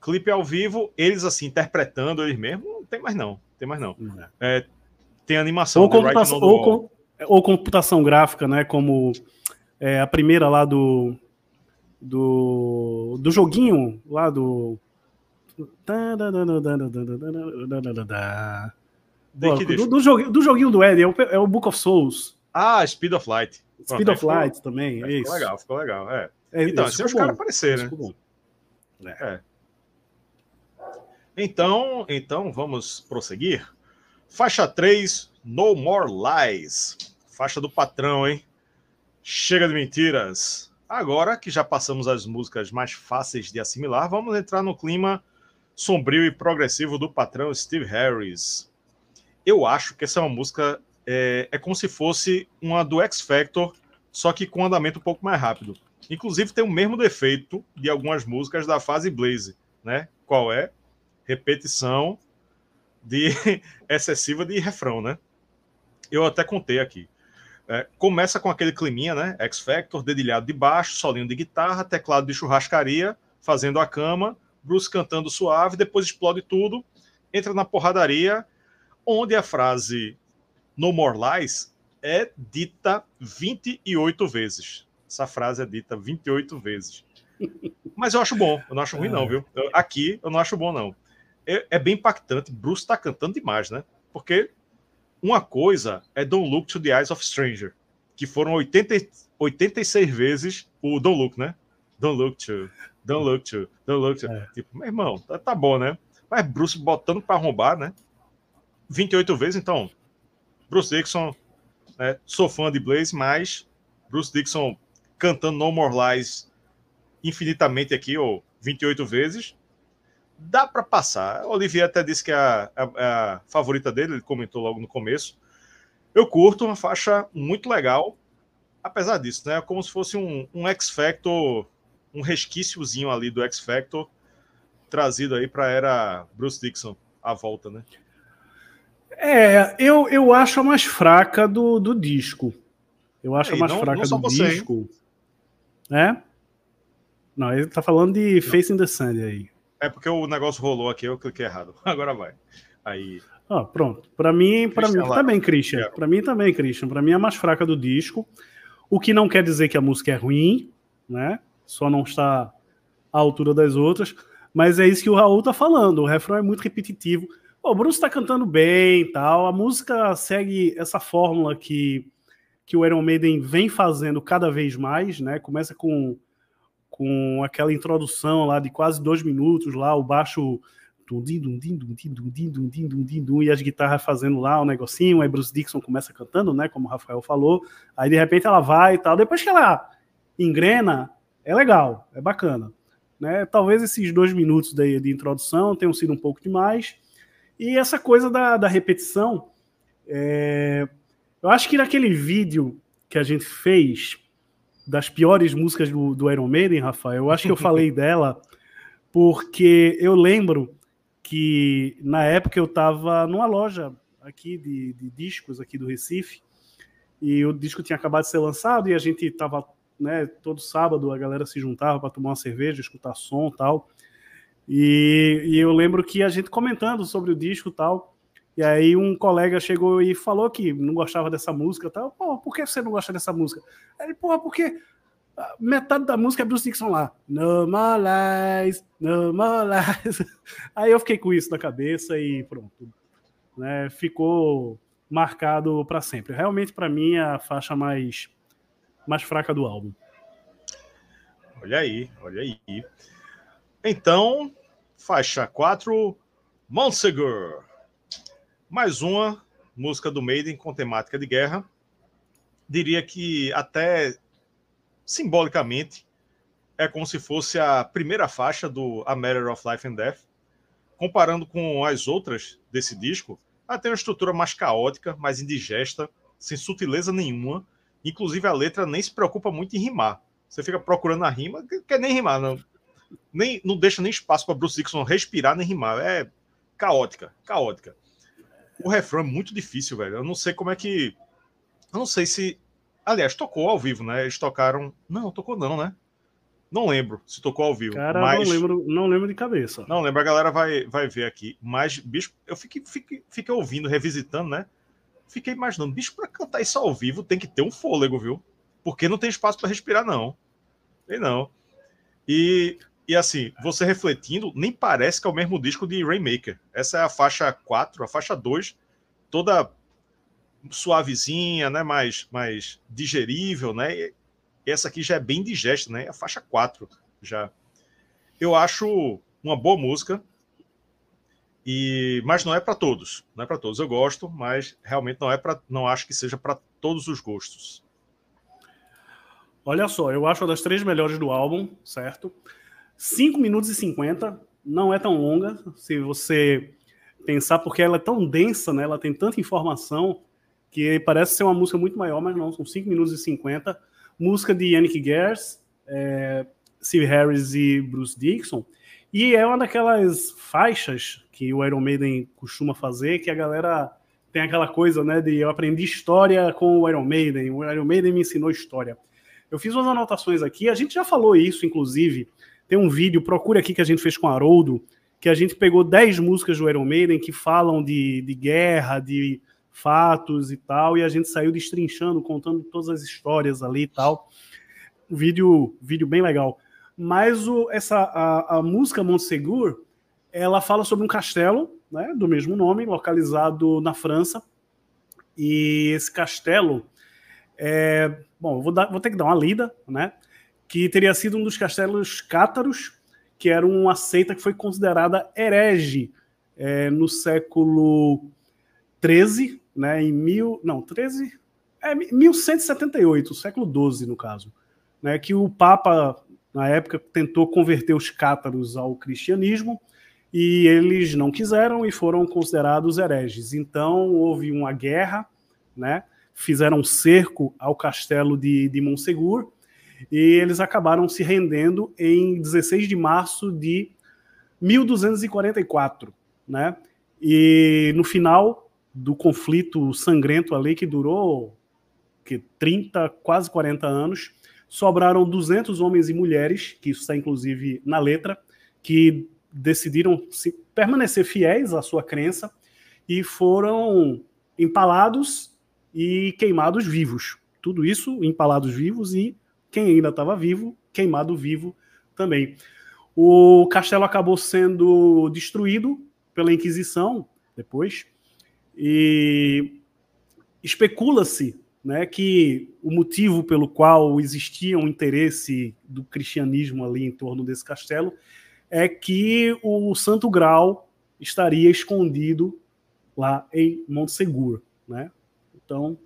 Clipe ao vivo, eles assim, interpretando eles mesmos, não tem mais não. Tem mais não. É. é tem animação. Ou com, ou computação gráfica, né? Como é, a primeira lá do, do, do joguinho lá do. Do, do, joguinho, do joguinho do Ed, é o, é o Book of Souls. Ah, Speed of Light. Speed of Light ficou, também, é, ficou isso. legal, ficou legal, é. é então, assim os caras apareceram, né? É. Então, então, vamos prosseguir. Faixa 3, No More Lies. Faixa do patrão, hein? Chega de mentiras. Agora que já passamos as músicas mais fáceis de assimilar, vamos entrar no clima sombrio e progressivo do patrão Steve Harris. Eu acho que essa é uma música é, é como se fosse uma do X Factor, só que com andamento um pouco mais rápido. Inclusive tem o mesmo defeito de algumas músicas da fase Blaze, né? Qual é? Repetição de *laughs* excessiva de refrão, né? Eu até contei aqui. É, começa com aquele climinha, né? X Factor, dedilhado de baixo, solinho de guitarra, teclado de churrascaria, fazendo a cama, Bruce cantando suave, depois explode tudo, entra na porradaria, onde a frase No More Lies é dita 28 vezes. Essa frase é dita 28 vezes. Mas eu acho bom, eu não acho ruim, não, é. viu? Eu, aqui eu não acho bom, não. É, é bem impactante. Bruce tá cantando demais, né? Porque uma coisa é Don't Look to the Eyes of Stranger, que foram 80, 86 vezes o Don't Look, né? Don't look to, don't look to, don't look to. É. Tipo, meu irmão, tá, tá, bom, né? Mas Bruce botando para arrombar, né? 28 vezes, então. Bruce Dixon, né? sou fã de Blaze, mas Bruce Dixon cantando No More Lies infinitamente aqui, ou 28 vezes, dá para passar. A Olivier até disse que é a, a, a, favorita dele, ele comentou logo no começo. Eu curto uma faixa muito legal, apesar disso, né? Como se fosse um, um X Factor, um resquíciozinho ali do X Factor trazido aí para era Bruce Dixon à volta, né? É, eu, eu acho a mais fraca do, do disco. Eu acho a mais não, fraca não do você, disco. Hein? né? Não, ele tá falando de não. Facing the Sun aí. É porque o negócio rolou aqui, eu cliquei errado. *laughs* Agora vai. Aí. Ah, pronto. Para mim, para mim também, Christian. Para mim também, Christian. Para mim é a mais fraca do disco. O que não quer dizer que a música é ruim, né? Só não está à altura das outras. Mas é isso que o Raul tá falando. O refrão é muito repetitivo. o Bruce tá cantando bem, tal. A música segue essa fórmula que que o Iron Maiden vem fazendo cada vez mais, né? Começa com com aquela introdução lá de quase dois minutos, lá o baixo e as guitarras fazendo lá o um negocinho, aí Bruce Dixon começa cantando, né, como o Rafael falou, aí de repente ela vai e tal, depois que ela engrena, é legal, é bacana, né, talvez esses dois minutos de, de introdução tenham sido um pouco demais, e essa coisa da, da repetição, é, eu acho que naquele vídeo que a gente fez das piores músicas do, do Iron Maiden, Rafael, eu acho que eu falei *laughs* dela porque eu lembro que na época eu estava numa loja aqui de, de, discos aqui do Recife e o disco tinha acabado de ser lançado e a gente estava né, todo sábado a galera se juntava para tomar uma cerveja, escutar som tal. E, e, eu lembro que a gente comentando sobre o disco tal. E aí um colega chegou e falou que não gostava dessa música tal. Pô, por que você não gosta dessa música? Ele, pô, porque metade da música é Bruce Dixon lá. No more lies, no more lies. *laughs* Aí eu fiquei com isso na cabeça e pronto. Né, ficou marcado para sempre. Realmente, para mim, é a faixa mais, mais fraca do álbum. Olha aí, olha aí. Então, faixa 4, Monsegur. Mais uma música do Maiden com temática de guerra. Diria que até simbolicamente é como se fosse a primeira faixa do A Matter of Life and Death. Comparando com as outras desse disco, ela tem uma estrutura mais caótica, mais indigesta, sem sutileza nenhuma. Inclusive a letra nem se preocupa muito em rimar. Você fica procurando a rima, quer nem rimar, não. Nem, não deixa nem espaço para Bruce Dixon respirar nem rimar. É caótica, caótica o refrão é muito difícil, velho. Eu não sei como é que. Eu não sei se. Aliás, tocou ao vivo, né? Eles tocaram. Não, tocou não, né? Não lembro se tocou ao vivo. Cara, mas... não lembro, não lembro de cabeça. Não lembro, a galera vai, vai ver aqui. Mas, bicho, eu fiquei, fiquei, fiquei ouvindo, revisitando, né? Fiquei imaginando, bicho, para cantar isso ao vivo tem que ter um fôlego, viu? Porque não tem espaço para respirar, não. Tem não. E e assim, você refletindo, nem parece que é o mesmo disco de Rainmaker. Essa é a faixa 4, a faixa 2, toda suavezinha, né, mais, mais digerível, né? E essa aqui já é bem digesta, né? A faixa 4 já. Eu acho uma boa música. E mas não é para todos, não é para todos. Eu gosto, mas realmente não é para não acho que seja para todos os gostos. Olha só, eu acho uma das três melhores do álbum, certo? 5 minutos e 50, não é tão longa, se você pensar, porque ela é tão densa, né? Ela tem tanta informação que parece ser uma música muito maior, mas não, são 5 minutos e 50. Música de Yannick Gers, é, Steve Harris e Bruce Dixon. E é uma daquelas faixas que o Iron Maiden costuma fazer, que a galera tem aquela coisa, né, de eu aprendi história com o Iron Maiden, o Iron Maiden me ensinou história. Eu fiz umas anotações aqui, a gente já falou isso, inclusive, tem um vídeo, procure aqui que a gente fez com Haroldo, que a gente pegou 10 músicas do Iron Maiden que falam de, de guerra, de fatos e tal, e a gente saiu destrinchando, contando todas as histórias ali e tal. Um vídeo, vídeo bem legal. Mas o, essa, a, a música Montsegur, ela fala sobre um castelo né, do mesmo nome, localizado na França. E esse castelo, é, bom, vou, dar, vou ter que dar uma lida, né? Que teria sido um dos castelos cátaros, que era uma seita que foi considerada herege é, no século 13, né, em mil, não, 13, é 1178, século 12 no caso, né, que o Papa na época tentou converter os cátaros ao cristianismo e eles não quiseram e foram considerados hereges. Então houve uma guerra, né, fizeram um cerco ao castelo de, de Monsegur e eles acabaram se rendendo em 16 de março de 1244, né? E no final do conflito sangrento ali que durou que 30, quase 40 anos, sobraram 200 homens e mulheres, que isso está inclusive na letra, que decidiram se permanecer fiéis à sua crença e foram empalados e queimados vivos. Tudo isso empalados vivos e quem ainda estava vivo, queimado vivo também. O castelo acabou sendo destruído pela Inquisição depois, e especula-se né, que o motivo pelo qual existia um interesse do cristianismo ali em torno desse castelo é que o Santo Grau estaria escondido lá em Montsegur, né? Então,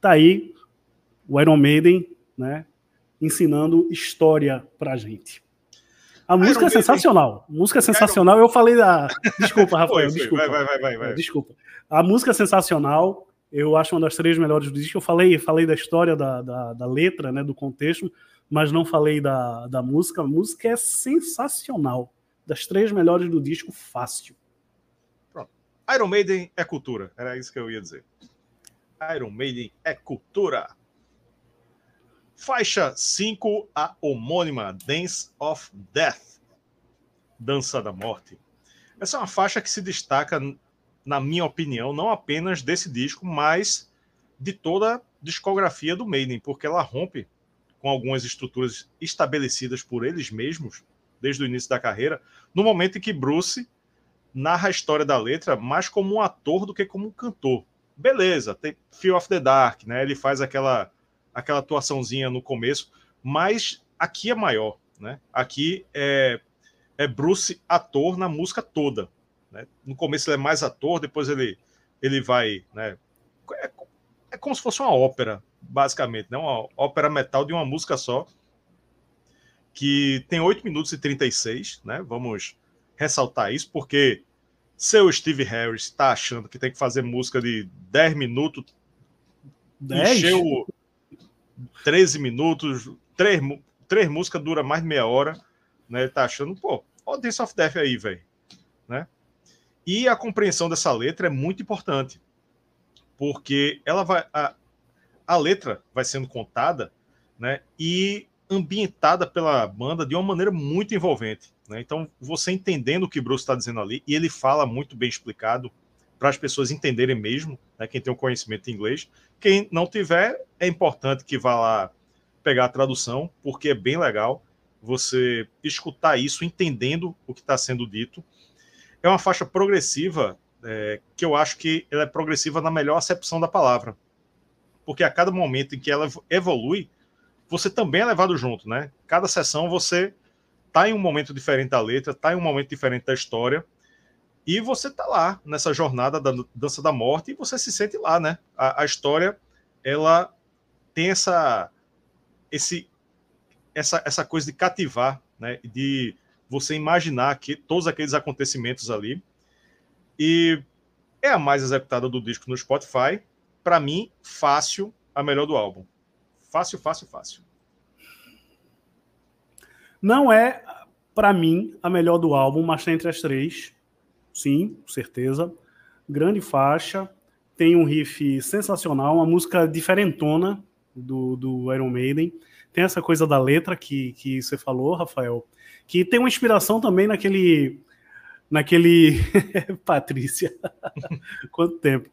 tá aí o Iron Maiden, né, ensinando história pra gente. A música é sensacional. A música é sensacional. Eu falei da. Desculpa, Rafael. Foi, desculpa. Vai, vai, vai, vai, Desculpa. A música é sensacional. Eu acho uma das três melhores do disco. Eu falei, falei da história, da, da, da letra, né, do contexto, mas não falei da, da música. A música é sensacional. Das três melhores do disco, fácil. Pronto. Iron Maiden é cultura. Era isso que eu ia dizer. Iron Maiden é cultura. Faixa 5, a homônima Dance of Death Dança da Morte. Essa é uma faixa que se destaca, na minha opinião, não apenas desse disco, mas de toda a discografia do Maiden, porque ela rompe com algumas estruturas estabelecidas por eles mesmos desde o início da carreira, no momento em que Bruce narra a história da letra mais como um ator do que como um cantor. Beleza, tem Fear of the Dark, né? Ele faz aquela aquela atuaçãozinha no começo, mas aqui é maior, né? Aqui é, é Bruce ator na música toda. Né? No começo ele é mais ator, depois ele, ele vai. Né? É, é como se fosse uma ópera, basicamente, né? uma ópera metal de uma música só, que tem 8 minutos e 36, né? Vamos ressaltar isso, porque seu Steve Harris está achando que tem que fazer música de 10 minutos, 10? encher o, 13 minutos, três, três músicas dura mais meia hora, né? Ele tá achando, pô, ó Dance of Death aí, velho, né? E a compreensão dessa letra é muito importante, porque ela vai a, a letra vai sendo contada, né? E ambientada pela banda de uma maneira muito envolvente, né? Então, você entendendo o que Bruce está dizendo ali, e ele fala muito bem explicado para as pessoas entenderem mesmo, né, quem tem um conhecimento em inglês. Quem não tiver, é importante que vá lá pegar a tradução, porque é bem legal você escutar isso, entendendo o que está sendo dito. É uma faixa progressiva, é, que eu acho que ela é progressiva na melhor acepção da palavra. Porque a cada momento em que ela evolui, você também é levado junto, né? Cada sessão você está em um momento diferente da letra, está em um momento diferente da história, e você tá lá nessa jornada da dança da morte e você se sente lá, né? A, a história ela tem essa esse essa, essa coisa de cativar, né? De você imaginar que todos aqueles acontecimentos ali. E é a mais executada do disco no Spotify. Para mim, fácil, a melhor do álbum. Fácil, fácil, fácil. Não é, para mim, a melhor do álbum, mas entre as três. Sim, certeza. Grande faixa. Tem um riff sensacional, uma música diferentona do, do Iron Maiden. Tem essa coisa da letra que, que você falou, Rafael, que tem uma inspiração também naquele. Naquele. *laughs* Patrícia. *laughs* Quanto tempo?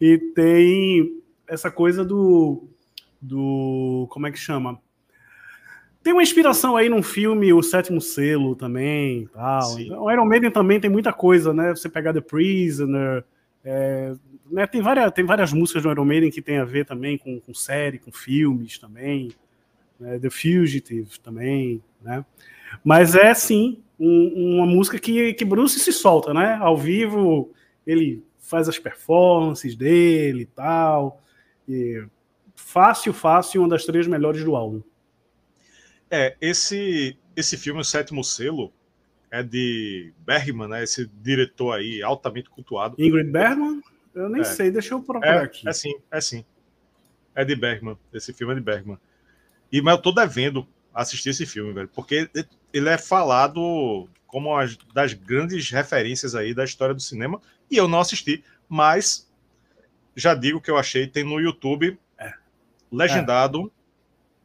E tem essa coisa do. do como é que chama? Tem uma inspiração aí num filme, O Sétimo Selo também. Tal. Então, o Iron Maiden também tem muita coisa, né? Você pegar The Prisoner. É, né? tem, várias, tem várias músicas do Iron Maiden que tem a ver também com, com série, com filmes também. Né? The Fugitive também, né? Mas é sim um, uma música que, que Bruce se solta, né? Ao vivo ele faz as performances dele e tal. E fácil, fácil, uma das três melhores do álbum. É, esse, esse filme, O Sétimo Selo, é de Bergman, né? Esse diretor aí, altamente cultuado. Ingrid Bergman? Eu nem é. sei, deixa eu procurar é, aqui. É sim, é sim. É de Bergman. Esse filme é de Bergman. E, mas eu tô devendo assistir esse filme, velho, porque ele é falado como uma das grandes referências aí da história do cinema, e eu não assisti, mas já digo que eu achei, tem no YouTube, é. legendado,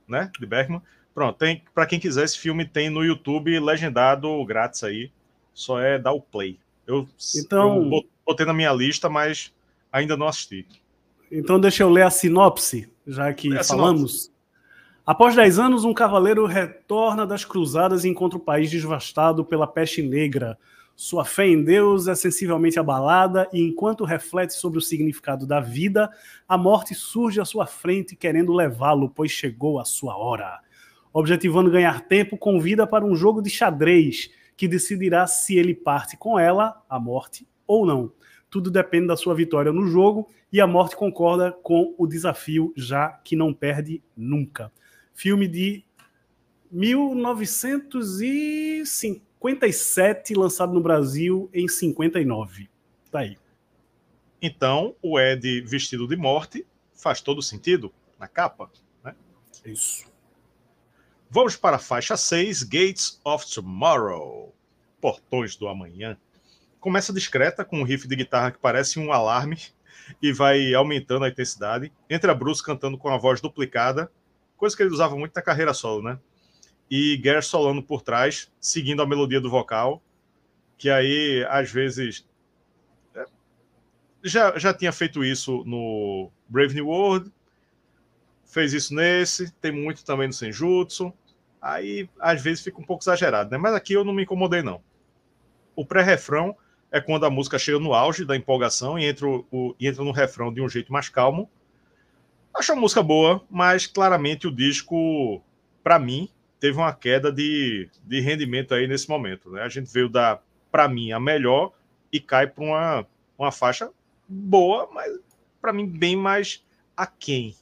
né, de Bergman. Pronto, tem para quem quiser esse filme tem no YouTube legendado grátis aí, só é dar o play. Eu, então, eu botei na minha lista, mas ainda não assisti. Então deixa eu ler a sinopse, já que falamos. Sinopse. Após 10 anos, um cavaleiro retorna das cruzadas e encontra o país devastado pela peste negra. Sua fé em Deus é sensivelmente abalada e, enquanto reflete sobre o significado da vida, a morte surge à sua frente querendo levá-lo, pois chegou a sua hora. Objetivando ganhar tempo, convida para um jogo de xadrez que decidirá se ele parte com ela, a morte, ou não. Tudo depende da sua vitória no jogo e a morte concorda com o desafio, já que não perde nunca filme de 1957, lançado no Brasil em 59. Tá aí. Então, o Ed vestido de morte faz todo sentido na capa, né? Isso. Vamos para a faixa 6, Gates of Tomorrow. Portões do Amanhã. Começa discreta, com um riff de guitarra que parece um alarme e vai aumentando a intensidade. Entra Bruce cantando com a voz duplicada coisa que ele usava muito na carreira solo, né? E Gare solando por trás, seguindo a melodia do vocal, que aí, às vezes. É, já, já tinha feito isso no Brave New World, fez isso nesse, tem muito também no Senjutsu. Aí, às vezes, fica um pouco exagerado, né? Mas aqui eu não me incomodei, não. O pré-refrão é quando a música chega no auge da empolgação e entra, o, e entra no refrão de um jeito mais calmo Acho a música boa, mas claramente o disco, para mim, teve uma queda de, de rendimento aí nesse momento. Né? A gente veio da, para mim, a melhor e cai para uma, uma faixa boa, mas para mim bem mais aquém.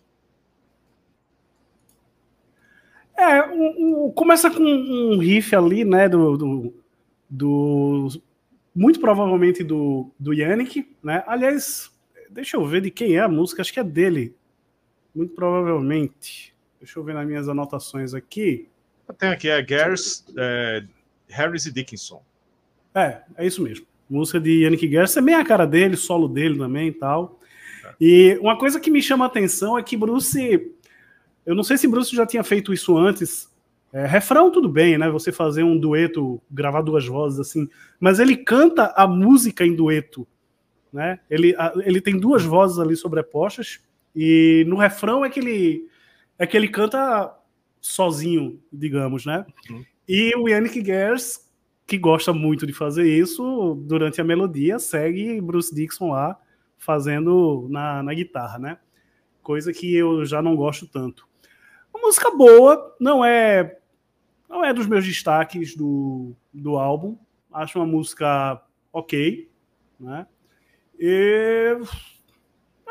É, um, um, começa com um riff ali, né, do, do, do muito provavelmente do, do Yannick, né? Aliás, deixa eu ver de quem é a música, acho que é dele. Muito provavelmente. Deixa eu ver nas minhas anotações aqui. Tem aqui é Gers, é, Harris e Dickinson. É, é isso mesmo. Música de Yannick Gers, é bem a cara dele, solo dele também e tal. É. E uma coisa que me chama a atenção é que Bruce. Eu não sei se Bruce já tinha feito isso antes. É, refrão, tudo bem, né? Você fazer um dueto, gravar duas vozes assim. Mas ele canta a música em dueto. Né? Ele, a, ele tem duas vozes ali sobrepostas e no refrão é que ele, é que ele canta sozinho, digamos, né? Uhum. E o Yannick Gers, que gosta muito de fazer isso, durante a melodia, segue Bruce Dixon lá fazendo na, na guitarra, né? Coisa que eu já não gosto tanto. Uma música boa, não é não é dos meus destaques do, do álbum. Acho uma música ok, né? E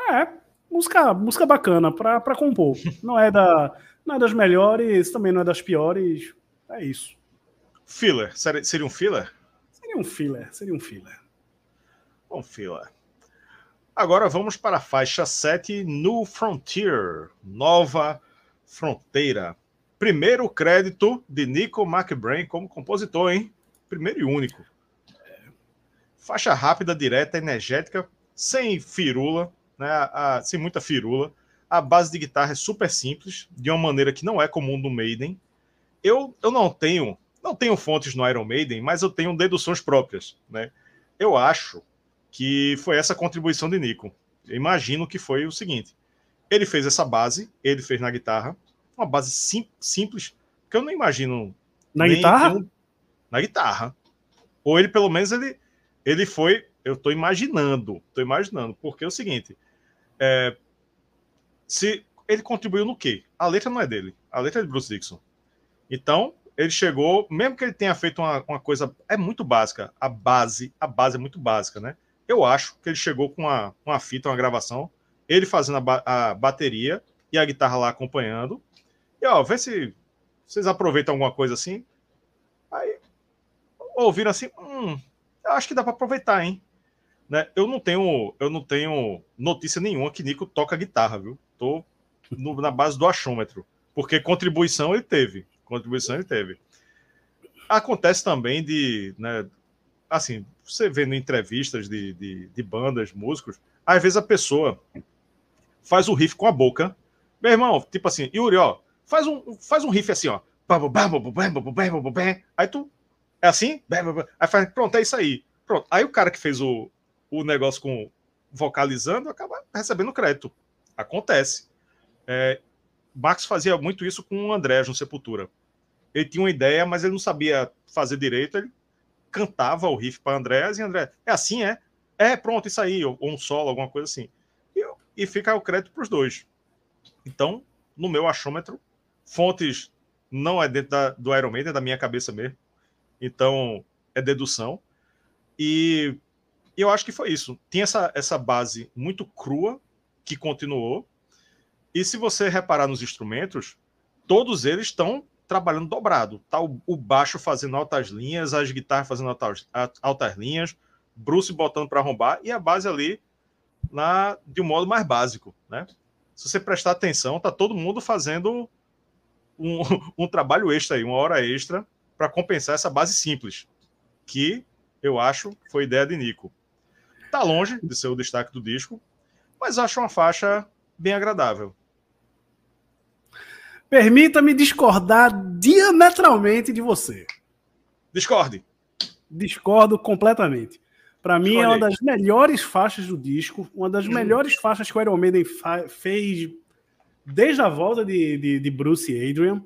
é, música, música bacana para compor. Não é, da, não é das melhores, também não é das piores. É isso. Filler. Seria um filler? Seria um filler, seria um filler. Um filler. Agora vamos para a faixa 7, New Frontier, Nova Fronteira. Primeiro crédito de Nico McBrain como compositor, hein? Primeiro e único. Faixa rápida, direta, energética, sem firula, né? A, sem muita firula. A base de guitarra é super simples, de uma maneira que não é comum no Maiden. Eu, eu não tenho não tenho fontes no Iron Maiden, mas eu tenho deduções próprias, né? Eu acho que foi essa contribuição de Nico. Eu imagino que foi o seguinte: ele fez essa base, ele fez na guitarra, uma base sim, simples, que eu não imagino. Na guitarra? Um, na guitarra. Ou ele, pelo menos, ele, ele foi. Eu estou imaginando, estou imaginando, porque é o seguinte: é, se ele contribuiu no quê? A letra não é dele, a letra é de Bruce Dixon. Então, ele chegou, mesmo que ele tenha feito uma, uma coisa, é muito básica, a base, a base é muito básica, né? Eu acho que ele chegou com uma, uma fita, uma gravação, ele fazendo a, a bateria e a guitarra lá acompanhando. E ó, vê se vocês aproveitam alguma coisa assim. Aí ouviram assim, hum, acho que dá para aproveitar, hein? Né? Eu não tenho, eu não tenho notícia nenhuma que Nico toca guitarra, viu? Tô no, na base do achômetro, porque contribuição ele teve contribuição ele teve. Acontece também de, né, assim, você vendo entrevistas de, de, de bandas, músicos, às vezes a pessoa faz o riff com a boca. Meu irmão, tipo assim, Yuri, ó, faz um, faz um riff assim, ó. Aí tu. É assim? Aí faz, pronto, é isso aí. Pronto. Aí o cara que fez o, o negócio com vocalizando acaba recebendo crédito. Acontece. É, Max fazia muito isso com o André no Sepultura ele tinha uma ideia, mas ele não sabia fazer direito, ele cantava o riff para André, e André, é assim, é? É, pronto, isso aí, ou, ou um solo, alguma coisa assim. E, fica o crédito para os dois. Então, no meu achômetro, fontes não é dentro da, do Iron é da minha cabeça mesmo. Então, é dedução. E, e eu acho que foi isso. Tinha essa, essa base muito crua, que continuou. E se você reparar nos instrumentos, todos eles estão trabalhando dobrado. Tá o, o, baixo fazendo altas linhas, as guitarras fazendo altas, altas linhas, Bruce botando para arrombar e a base ali na, de um modo mais básico, né? Se você prestar atenção, tá todo mundo fazendo um, *laughs* um trabalho extra aí, uma hora extra para compensar essa base simples, que eu acho foi ideia de Nico. Tá longe de ser o destaque do disco, mas acho uma faixa bem agradável. Permita-me discordar diametralmente de você. Discorde. Discordo completamente. Para mim é uma das melhores faixas do disco, uma das hum. melhores faixas que o Iron Maiden fez desde a volta de, de, de Bruce e Adrian.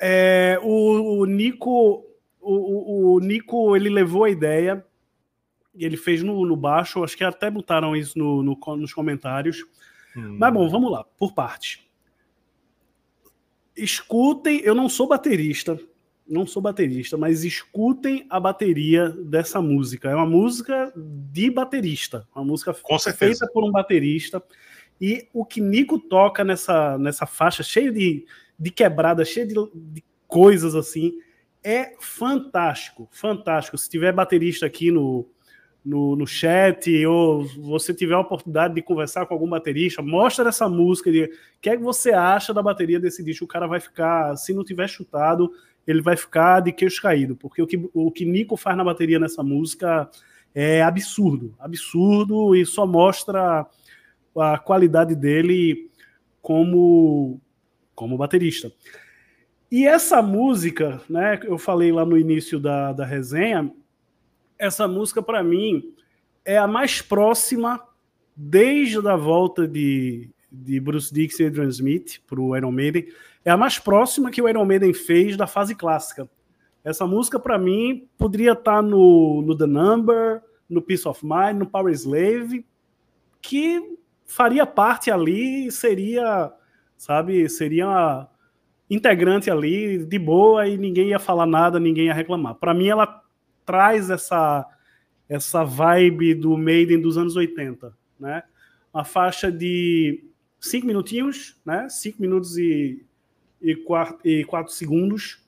É, o, o, Nico, o, o, Nico, ele levou a ideia e ele fez no, no baixo. Acho que até botaram isso no, no nos comentários. Hum. Mas bom, vamos lá, por partes escutem, eu não sou baterista, não sou baterista, mas escutem a bateria dessa música. É uma música de baterista, uma música feita por um baterista. E o que Nico toca nessa, nessa faixa, cheio de, de quebrada, cheio de, de coisas assim, é fantástico, fantástico. Se tiver baterista aqui no, no, no chat ou você tiver a oportunidade de conversar com algum baterista, mostra essa música, o que é que você acha da bateria desse disco, o cara vai ficar, se não tiver chutado, ele vai ficar de queixo caído, porque o que, o que Nico faz na bateria nessa música é absurdo, absurdo e só mostra a qualidade dele como, como baterista. E essa música, né, eu falei lá no início da, da resenha, essa música, para mim, é a mais próxima, desde a volta de, de Bruce Dixon e Adrian Smith para o Iron Maiden, é a mais próxima que o Iron Maiden fez da fase clássica. Essa música, para mim, poderia estar tá no, no The Number, no Peace of Mind, no Power Slave, que faria parte ali, seria, sabe, seria integrante ali, de boa, e ninguém ia falar nada, ninguém ia reclamar. Para mim, ela traz essa, essa vibe do Maiden dos anos 80, né? Uma faixa de cinco minutinhos, né? Cinco minutos e, e, quatro, e quatro segundos.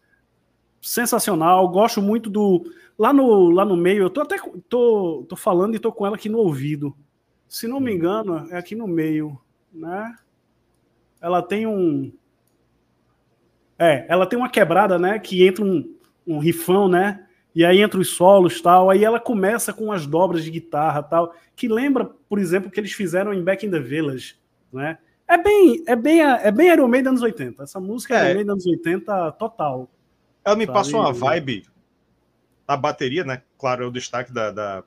sensacional. Gosto muito do. Lá no, lá no meio, eu tô até tô, tô falando e tô com ela aqui no ouvido. Se não me hum. engano, é aqui no meio, né? Ela tem um. É, ela tem uma quebrada, né? Que entra um, um rifão, né? E aí entra os solos tal. Aí ela começa com as dobras de guitarra tal, que lembra, por exemplo, o que eles fizeram em Back in the Village, né? É bem, é bem, é bem Iron Maiden dos anos 80. Essa música é, é Iron Maiden dos anos 80 total. Ela me passa uma vibe na bateria, né? Claro, é o destaque da, da,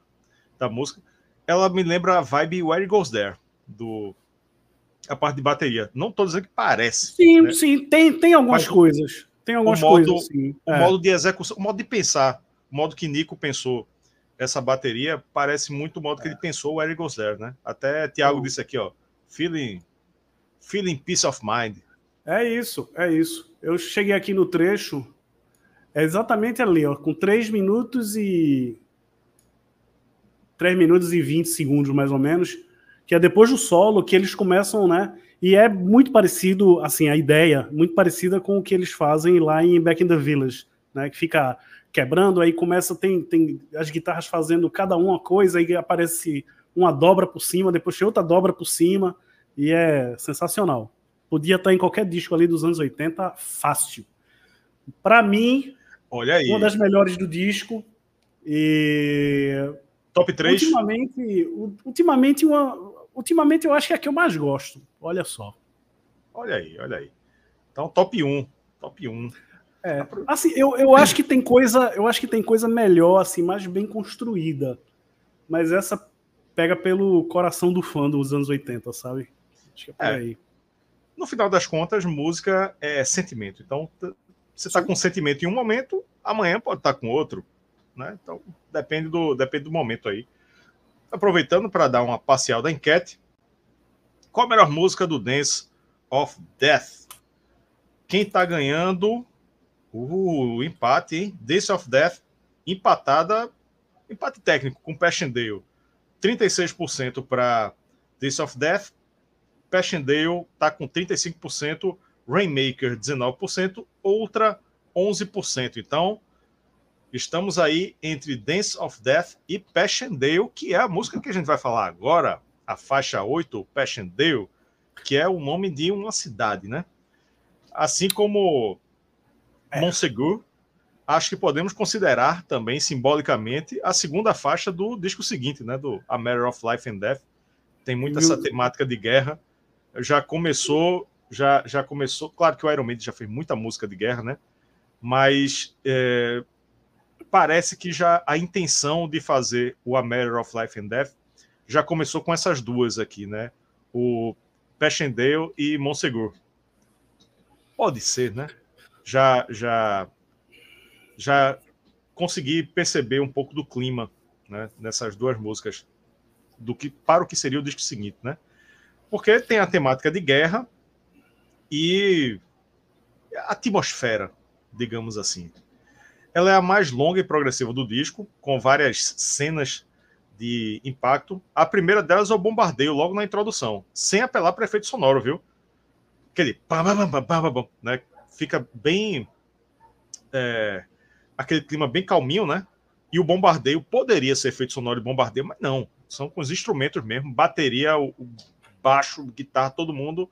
da música. Ela me lembra a vibe Where It Goes There, do a parte de bateria. Não estou dizendo que parece. Sim, né? sim, tem, tem algumas Mas, coisas. Tem algumas modo, coisas. Sim. O é. modo de execução, o modo de pensar, o modo que Nico pensou essa bateria parece muito o modo que ele é. pensou o Eric Goes There, né? Até Thiago disse aqui, ó, feeling, feeling peace of mind. É isso, é isso. Eu cheguei aqui no trecho, é exatamente ali, ó, com 3 minutos e 3 minutos e 20 segundos mais ou menos, que é depois do solo que eles começam, né? E é muito parecido, assim, a ideia, muito parecida com o que eles fazem lá em Back in the Village, né? Que fica quebrando, aí começa, tem, tem as guitarras fazendo cada uma coisa, aí aparece uma dobra por cima, depois tem outra dobra por cima, e é sensacional. Podia estar em qualquer disco ali dos anos 80, fácil. Para mim, Olha aí. uma das melhores do disco. E. Top 3? Ultimamente, ultimamente uma, ultimamente eu acho que é a que eu mais gosto. Olha só. Olha aí, olha aí. Então, top 1. Top 1. É, assim, eu, eu acho que tem coisa, eu acho que tem coisa melhor, assim, mais bem construída. Mas essa pega pelo coração do fã dos anos 80, sabe? Acho que é por é. aí. No final das contas, música é sentimento. Então, você está com sentimento em um momento, amanhã pode estar tá com outro. Né? Então, depende do, depende do momento aí. Aproveitando para dar uma parcial da enquete, qual a melhor música do Dance of Death? Quem está ganhando uh, o empate, hein? Dance of Death empatada, empate técnico com Passchendaele. 36% para Dance of Death, Passchendaele está com 35%, Rainmaker 19%, outra 11%. Então, Estamos aí entre Dance of Death e Passchendaele, que é a música que a gente vai falar agora, a faixa 8, Passchendaele, que é o nome de uma cidade, né? Assim como é. Monsegur, acho que podemos considerar também simbolicamente a segunda faixa do disco seguinte, né? Do A Matter of Life and Death. Tem muita essa temática de guerra. Já começou, já, já começou. Claro que o Iron Maiden já fez muita música de guerra, né? Mas é, parece que já a intenção de fazer o A Matter of Life and Death já começou com essas duas aqui, né? O Passchendaele e Monsegur. Pode ser, né? Já, já, já consegui perceber um pouco do clima, né? Nessas duas músicas do que para o que seria o disco seguinte, né? Porque tem a temática de guerra e a atmosfera, digamos assim. Ela é a mais longa e progressiva do disco, com várias cenas de impacto. A primeira delas é o bombardeio, logo na introdução, sem apelar para efeito sonoro, viu? Aquele pam, pam, pam, pam, pam, né? Fica bem. É, aquele clima bem calminho, né? E o bombardeio poderia ser efeito sonoro de bombardeio, mas não. São com os instrumentos mesmo, bateria, o, baixo, guitarra, todo mundo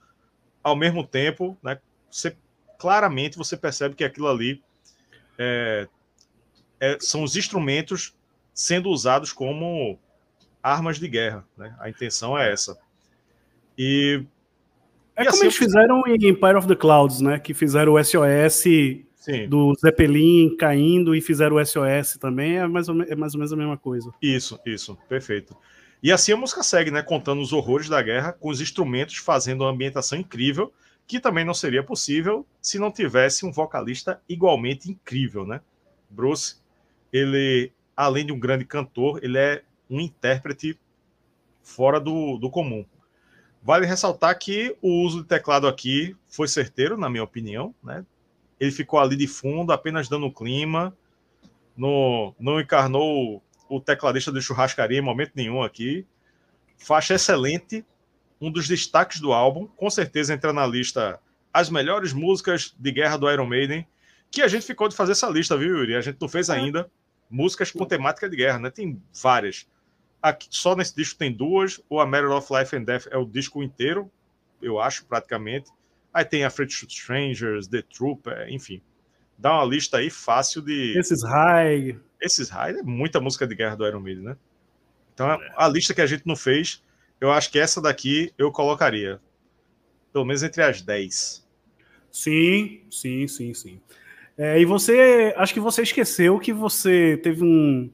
ao mesmo tempo, né? Você, claramente você percebe que aquilo ali é, é, são os instrumentos sendo usados como armas de guerra. Né? A intenção é essa. E, é e como assim, eles fizeram em Empire of the Clouds, né? Que fizeram o SOS Sim. do Zeppelin caindo e fizeram o SOS também. É mais, ou, é mais ou menos a mesma coisa. Isso, isso, perfeito. E assim a música segue, né? Contando os horrores da guerra, com os instrumentos fazendo uma ambientação incrível que também não seria possível se não tivesse um vocalista igualmente incrível, né? Bruce, ele, além de um grande cantor, ele é um intérprete fora do, do comum. Vale ressaltar que o uso de teclado aqui foi certeiro, na minha opinião, né? Ele ficou ali de fundo, apenas dando clima, no, não encarnou o tecladista do churrascaria em momento nenhum aqui. Faixa excelente, um dos destaques do álbum, com certeza entra na lista as melhores músicas de guerra do Iron Maiden. Que a gente ficou de fazer essa lista, viu, Yuri? A gente não fez é. ainda músicas com temática de guerra, né? Tem várias. Aqui, só nesse disco tem duas. O A Matter of Life and Death é o disco inteiro, eu acho, praticamente. Aí tem a to Strangers, The Trooper, enfim. Dá uma lista aí fácil de. Esses high. Esses high é muita música de guerra do Iron Maiden, né? Então é. a lista que a gente não fez, eu acho que essa daqui eu colocaria. Pelo menos entre as 10. Sim, sim, sim, sim. É, e você, acho que você esqueceu que você teve um.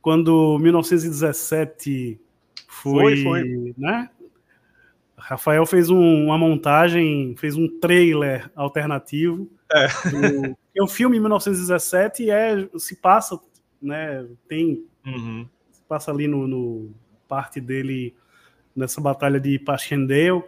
Quando 1917 foi, foi, foi. né? Rafael fez um, uma montagem, fez um trailer alternativo. É. Do, o filme 1917 é, se passa, né? Tem. Uhum. Se passa ali no, no, parte dele nessa batalha de Passchendaele.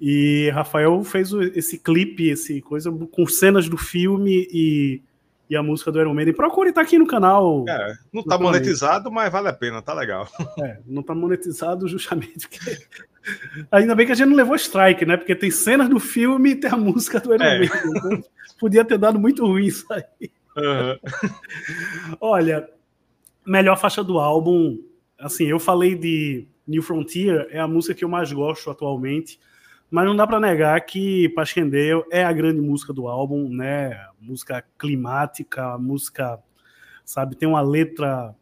E Rafael fez esse clipe, esse coisa com cenas do filme e, e a música do Iron Maiden. Procure estar tá aqui no canal. É, não está monetizado, mas vale a pena, tá legal. *laughs* É, não está monetizado justamente porque. Ainda bem que a gente não levou strike, né? Porque tem cenas do filme e tem a música do Iron é. Maiden. Então podia ter dado muito ruim isso aí. Uhum. *laughs* Olha, melhor faixa do álbum. Assim, eu falei de New Frontier, é a música que eu mais gosto atualmente mas não dá para negar que Passchendaele é a grande música do álbum, né? Música climática, música, sabe, tem uma letra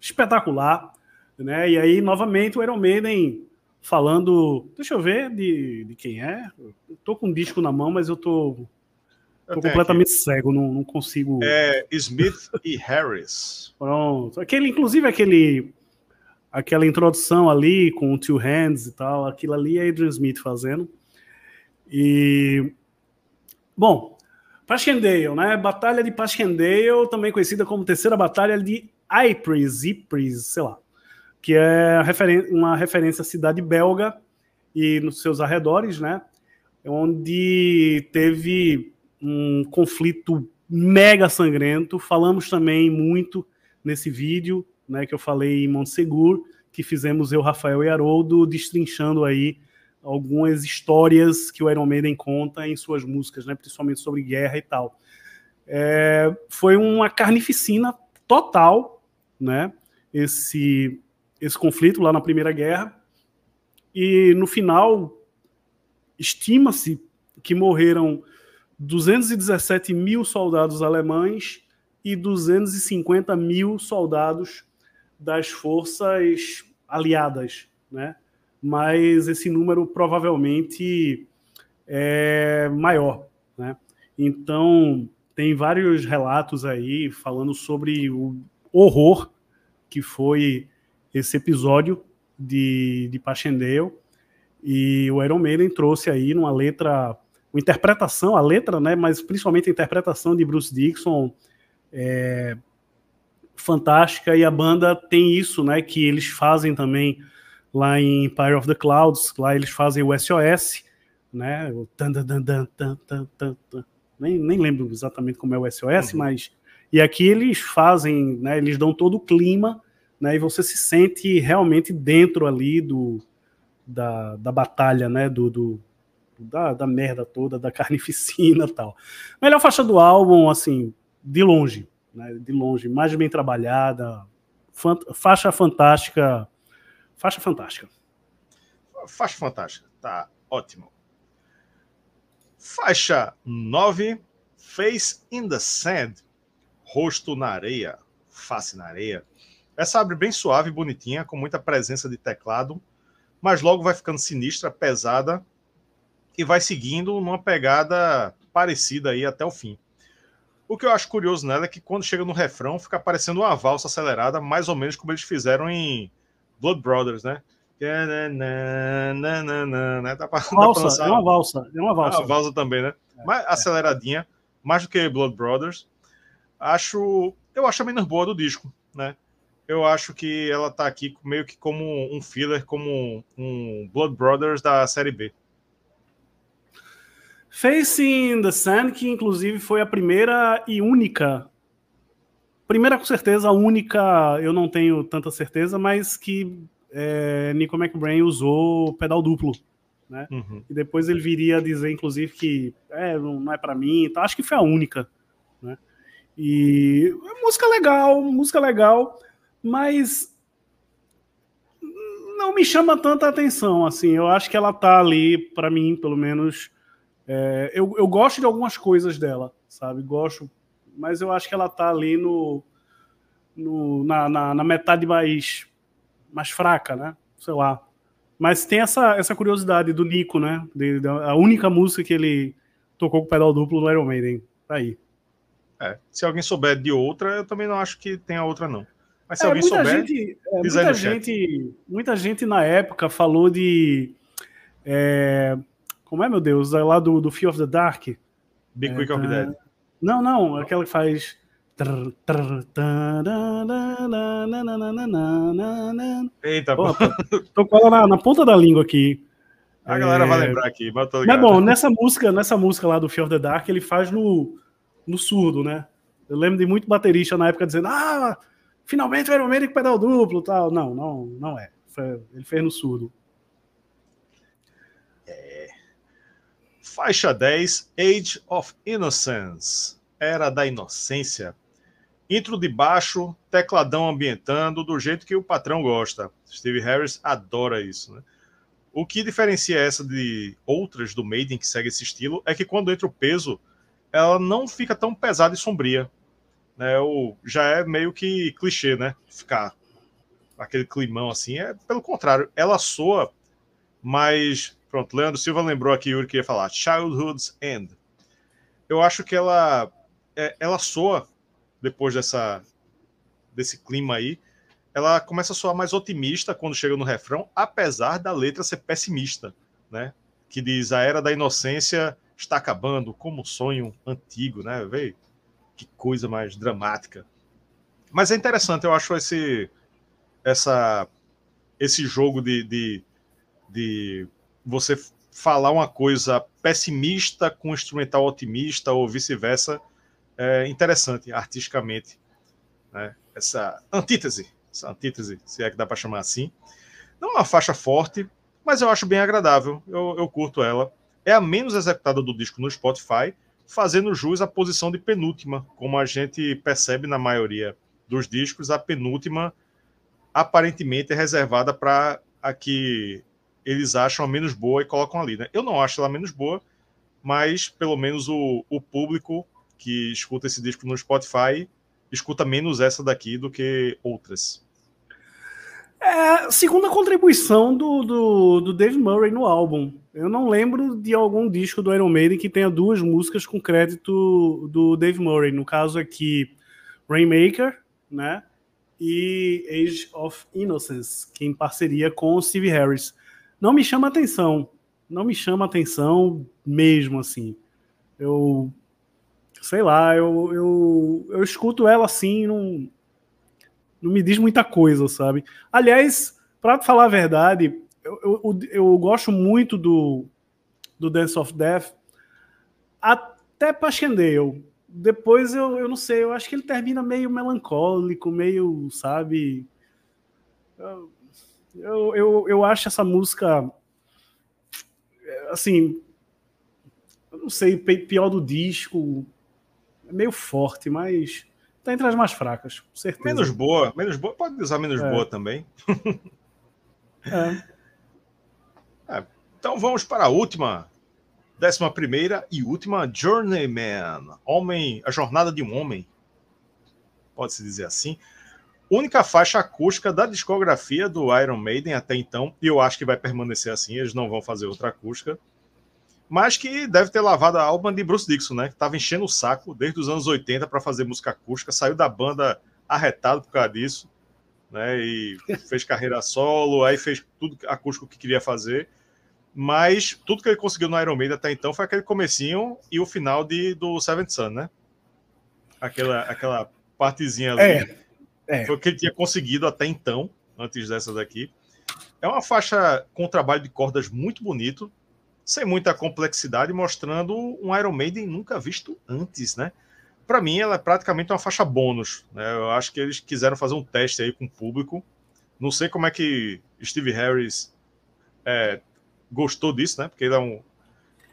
espetacular, né? E aí, novamente, o Iron Maiden falando, deixa eu ver de, de quem é. Eu tô com um disco na mão, mas eu tô, tô completamente aqui. cego, não, não consigo. É Smith e Harris. Pronto. Aquele, inclusive, aquele aquela introdução ali com o Two Hands e tal, aquilo ali é Adrian Smith fazendo. E bom, Passchendaele, né? Batalha de Passchendaele, também conhecida como Terceira Batalha de Ypres, Ypres, sei lá, que é uma referência à cidade belga e nos seus arredores, né? Onde teve um conflito mega sangrento. Falamos também muito nesse vídeo né, que eu falei em Montsegur, que fizemos eu, Rafael e Haroldo, destrinchando aí algumas histórias que o Iron Maiden conta em suas músicas, né, principalmente sobre guerra e tal. É, foi uma carnificina total, né, esse, esse conflito lá na Primeira Guerra, e no final estima-se que morreram 217 mil soldados alemães e 250 mil soldados das forças aliadas, né? Mas esse número provavelmente é maior, né? Então tem vários relatos aí falando sobre o horror que foi esse episódio de, de Passchendaele. E o Iron Maiden trouxe aí numa letra, uma interpretação, a letra, né, mas principalmente a interpretação de Bruce Dixon é, fantástica. E a banda tem isso, né, que eles fazem também lá em Empire of the Clouds, lá eles fazem o SOS, né, o tan, tan, tan, tan, tan, tan. Nem, nem lembro exatamente como é o SOS, uhum. mas e aqui eles fazem, né, eles dão todo o clima, né, e você se sente realmente dentro ali do da, da batalha, né, do, do da, da merda toda, da *laughs* carnificina e tal. Melhor faixa do álbum, assim, de longe, né, de longe, mais bem trabalhada, faixa fantástica, faixa fantástica. Faixa fantástica, tá ótimo. Faixa 9, Face in the Sand, rosto na areia, face na areia. Essa abre bem suave, bonitinha, com muita presença de teclado, mas logo vai ficando sinistra, pesada e vai seguindo numa pegada parecida aí até o fim. O que eu acho curioso nela é que quando chega no refrão fica parecendo uma valsa acelerada, mais ou menos como eles fizeram em Blood Brothers, né? Dá pra, *laughs* valsa, dá é uma valsa, é uma valsa. É uma valsa também, né? É, mais aceleradinha, mais do que Blood Brothers. Acho, eu acho a menos boa do disco, né? Eu acho que ela tá aqui meio que como um filler, como um Blood Brothers da série B. Facing the Sun, que inclusive foi a primeira e única. Primeira, com certeza, a única, eu não tenho tanta certeza, mas que é, Nico McBrain usou pedal duplo né? Uhum. E depois ele viria a dizer, inclusive, que é, não é para mim. Então, acho que foi a única, né? E música legal, música legal, mas não me chama tanta atenção, assim. Eu acho que ela tá ali, para mim, pelo menos. É, eu, eu gosto de algumas coisas dela, sabe? Gosto, mas eu acho que ela tá ali no, no na, na, na metade mais, mais fraca, né? Sei lá. Mas tem essa, essa curiosidade do Nico, né? De, de, a única música que ele tocou com pedal duplo no Iron Maiden. Tá aí. É, se alguém souber de outra, eu também não acho que tenha outra, não. Mas se é, alguém souber. Gente, é, muita, gente, muita gente na época falou de. É, como é, meu Deus? Lá do, do Fear of the Dark. Big Quick of the Dead. Não, não, aquela que faz. Eita, pô. Tô com ela na, na, ponta da língua aqui. A galera é... vai lembrar aqui. Mas bom, nessa música, nessa música lá do Fear of the Dark, ele faz no, no surdo, né? Eu lembro de muito baterista na época dizendo: Ah, finalmente o Iron com pedal duplo tal. Não, não, não é. Ele fez no surdo. Faixa 10, Age of Innocence. Era da Inocência Intro de baixo, tecladão ambientando, do jeito que o patrão gosta. Steve Harris adora isso, né? O que diferencia essa de outras do Maiden que segue esse estilo é que quando entra o peso, ela não fica tão pesada e sombria. Né? O, já é meio que clichê, né? Ficar aquele climão assim. É pelo contrário, ela soa mais. Pronto, Leandro Silva lembrou aqui, Yuri, que ia falar Childhood's End. Eu acho que ela, é, ela soa depois dessa desse clima aí, ela começa a soar mais otimista quando chega no refrão, apesar da letra ser pessimista, né? Que diz a era da inocência está acabando como um sonho antigo, né? Vê que coisa mais dramática. Mas é interessante, eu acho esse essa esse jogo de, de, de você falar uma coisa pessimista com um instrumental otimista ou vice-versa é, interessante artisticamente. Né? Essa antítese, essa antítese, se é que dá para chamar assim. Não é uma faixa forte, mas eu acho bem agradável. Eu, eu curto ela. É a menos executada do disco no Spotify, fazendo jus à posição de penúltima, como a gente percebe na maioria dos discos, a penúltima aparentemente é reservada para a que eles acham a menos boa e colocam ali. Né? Eu não acho ela menos boa, mas pelo menos o, o público que escuta esse disco no Spotify escuta menos essa daqui do que outras. É, segunda contribuição do, do, do Dave Murray no álbum. Eu não lembro de algum disco do Iron Maiden que tenha duas músicas com crédito do Dave Murray. No caso aqui, Rainmaker, né? E Age of Innocence, que em parceria com o Steve Harris. Não me chama atenção. Não me chama atenção mesmo, assim. Eu sei lá, eu, eu, eu escuto ela assim, não, não me diz muita coisa, sabe? Aliás, para falar a verdade, eu, eu, eu, gosto muito do, do Dance of Death, até Passchendaele. Depois eu, eu não sei, eu acho que ele termina meio melancólico, meio, sabe? Eu, eu, eu, eu acho essa música, assim, eu não sei, pior do disco, é meio forte, mas tá entre as mais fracas, com certeza. Menos boa, menos boa, pode usar menos é. boa também. *laughs* é. É, então vamos para a última, décima primeira e última Journeyman, homem, a jornada de um homem, pode-se dizer assim. Única faixa acústica da discografia do Iron Maiden até então, e eu acho que vai permanecer assim, eles não vão fazer outra acústica mas que deve ter lavado a alma de Bruce Dixon, né? Que estava enchendo o saco desde os anos 80 para fazer música acústica, saiu da banda arretado por causa disso, né? E *laughs* fez carreira solo, aí fez tudo acústico que queria fazer. Mas tudo que ele conseguiu no Iron Maiden até então foi aquele comecinho e o final de, do Seventh Sun, né? Aquela, aquela partezinha ali. É, é. Foi o que ele tinha conseguido até então, antes dessa daqui. É uma faixa com trabalho de cordas muito bonito, sem muita complexidade, mostrando um Iron Maiden nunca visto antes, né? Para mim, ela é praticamente uma faixa bônus. Né? Eu acho que eles quiseram fazer um teste aí com o público. Não sei como é que Steve Harris é, gostou disso, né? Porque ele é um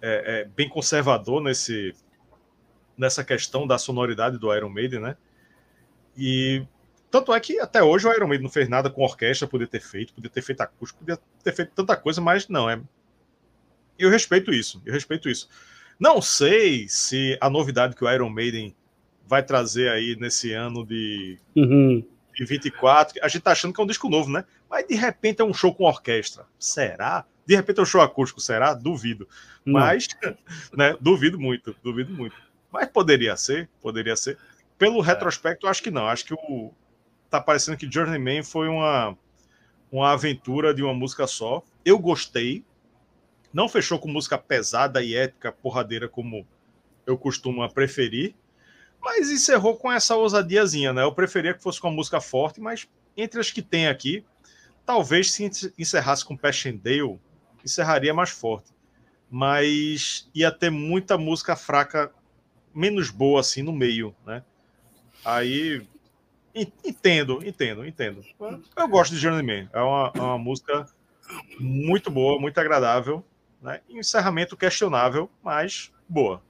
é, é bem conservador nesse nessa questão da sonoridade do Iron Maiden, né? E tanto é que até hoje o Iron Maiden não fez nada com orquestra, podia ter feito, podia ter feito acústico, podia ter feito tanta coisa, mas não, é. Eu respeito isso, eu respeito isso. Não sei se a novidade que o Iron Maiden vai trazer aí nesse ano de, uhum. de 24, a gente tá achando que é um disco novo, né? Mas de repente é um show com orquestra. Será? De repente é um show acústico, será? Duvido. Não. Mas, *laughs* né, duvido muito, duvido muito. Mas poderia ser, poderia ser. Pelo é. retrospecto, acho que não. Acho que o tá parecendo que Journeyman foi uma uma aventura de uma música só. Eu gostei. Não fechou com música pesada e ética, porradeira como eu costumo preferir, mas encerrou com essa ousadiazinha, né? Eu preferia que fosse com uma música forte, mas entre as que tem aqui, talvez se encerrasse com Passchendaele, encerraria mais forte. Mas ia ter muita música fraca, menos boa assim no meio, né? Aí entendo, entendo, entendo. Eu gosto de Journeyman. É uma, é uma música muito boa, muito agradável. Né? Encerramento questionável, mas boa.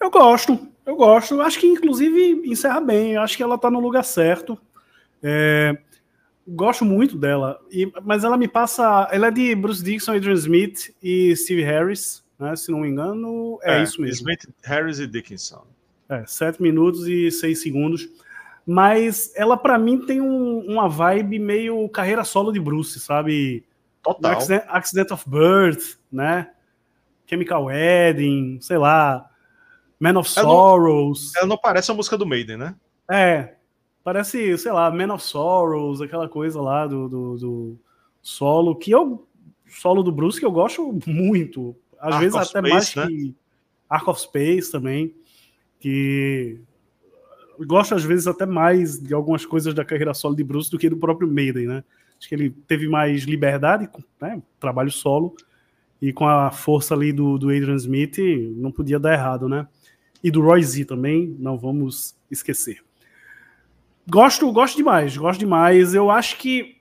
Eu gosto, eu gosto. Acho que inclusive encerra bem. Acho que ela tá no lugar certo. É, gosto muito dela. E, mas ela me passa. Ela é de Bruce Dixon, Adrian Smith e Steve Harris, né? Se não me engano, é, é isso mesmo. Smith, Harris e Dickinson. É, 7 minutos e 6 segundos. Mas ela, para mim, tem um, uma vibe meio carreira solo de Bruce, sabe? Total. Accident, Accident of Birth, né? Chemical Wedding, sei lá. Man of ela Sorrows. Não, ela não parece a música do Maiden, né? É. Parece, sei lá, Man of Sorrows, aquela coisa lá do, do, do solo, que eu. Solo do Bruce que eu gosto muito. Às Ark vezes até Space, mais né? que. Ark of Space também. Que. Gosto às vezes até mais de algumas coisas da carreira solo de Bruce do que do próprio Maiden, né? Acho que ele teve mais liberdade, né? Trabalho solo. E com a força ali do, do Adrian Smith, não podia dar errado, né? E do Roy Z também, não vamos esquecer. Gosto, gosto demais, gosto demais. Eu acho que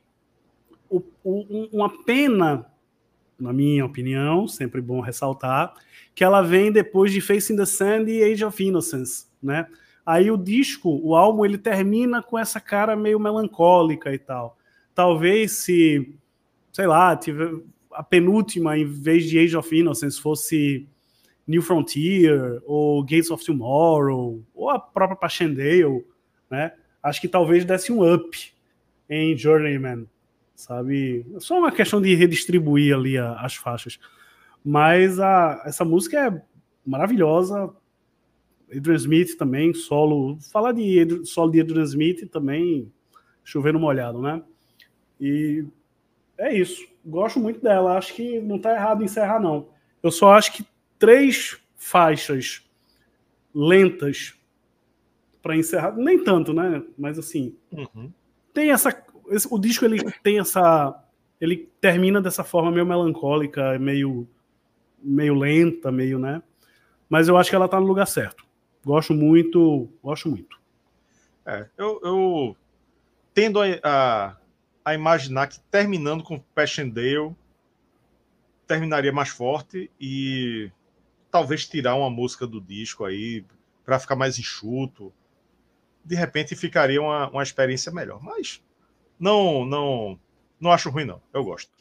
o, o, uma pena, na minha opinião, sempre bom ressaltar, que ela vem depois de Facing the Sand e Age of Innocence, né? Aí o disco, o álbum, ele termina com essa cara meio melancólica e tal. Talvez se, sei lá, tiver a penúltima, em vez de Age of Innocence, fosse New Frontier, ou Gates of Tomorrow, ou a própria Passchendaele, né? acho que talvez desse um up em Journeyman, sabe? Só uma questão de redistribuir ali a, as faixas. Mas a, essa música é maravilhosa. Adrian Smith também, solo. Falar de solo de Adrian Smith também, chovendo molhado, né? E é isso. Gosto muito dela. Acho que não tá errado encerrar, não. Eu só acho que três faixas lentas para encerrar, nem tanto, né? Mas assim, uhum. tem essa, esse, o disco ele tem essa, ele termina dessa forma meio melancólica, meio, meio lenta, meio, né? Mas eu acho que ela tá no lugar certo. Gosto muito, gosto muito. É, eu, eu tendo a, a, a, imaginar que terminando com Passchendaele terminaria mais forte e talvez tirar uma música do disco aí para ficar mais enxuto de repente ficaria uma, uma experiência melhor. Mas não, não, não acho ruim, não. Eu gosto.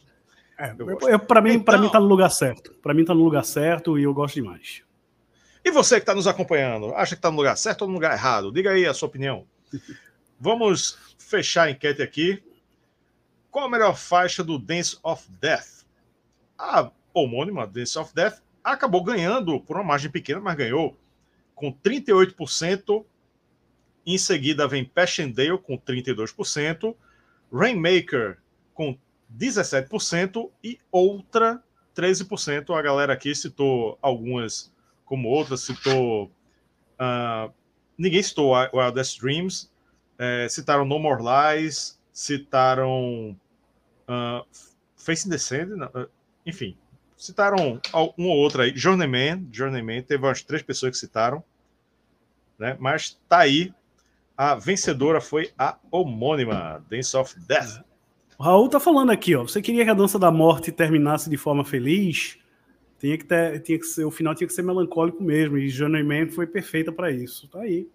É, eu para mim, então, para mim tá no lugar certo. Para mim tá no lugar certo e eu gosto demais. E você que está nos acompanhando, acha que está no lugar certo ou no lugar errado? Diga aí a sua opinião. *laughs* Vamos fechar a enquete aqui. Qual a melhor faixa do Dance of Death? A homônima Dance of Death acabou ganhando por uma margem pequena, mas ganhou com 38% em seguida vem Passchendaele com 32%, Rainmaker com 17% e outra 13%. A galera aqui citou algumas como outras, citou. Uh, ninguém citou Wildest Dreams, é, citaram No More Lies, citaram uh, Facing the Sand, uh, enfim, citaram um ou outro aí. Journeyman, Journeyman, teve umas três pessoas que citaram, né? mas tá aí a vencedora foi a homônima Dance of Death. O Raul tá falando aqui, ó. Você queria que a dança da morte terminasse de forma feliz? Tinha que ter, tinha que ser, o final tinha que ser melancólico mesmo. E Journeyman foi perfeita para isso. Tá aí.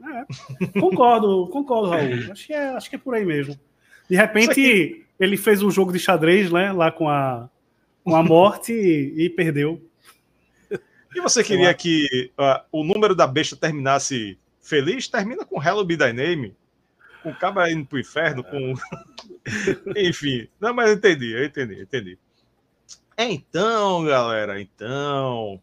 É, *laughs* concordo, concordo, Raul. Acho que, é, acho que é por aí mesmo. De repente, ele fez um jogo de xadrez, né? Lá com a, com a morte e, e perdeu. E você queria que uh, o número da besta terminasse feliz? Termina com Hello Be Thy Name. Com o cabra indo pro inferno, com. *laughs* Enfim. Não, mas eu entendi, eu entendi, eu entendi. Então, galera, então.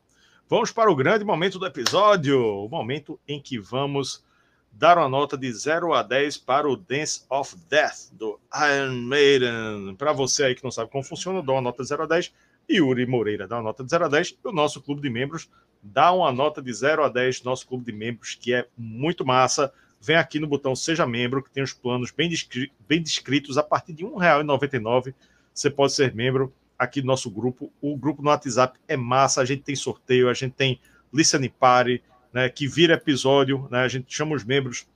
Vamos para o grande momento do episódio. O momento em que vamos dar uma nota de 0 a 10 para o Dance of Death do Iron Maiden. Para você aí que não sabe como funciona, eu dou uma nota de 0 a 10. Yuri Moreira dá uma nota de 0 a 10. E o nosso clube de membros dá uma nota de 0 a 10. Nosso clube de membros, que é muito massa. Vem aqui no botão Seja Membro, que tem os planos bem, descri bem descritos. A partir de R$ 1,99 você pode ser membro aqui do nosso grupo. O grupo no WhatsApp é massa. A gente tem sorteio, a gente tem listening party, né, que vira episódio, né, a gente chama os membros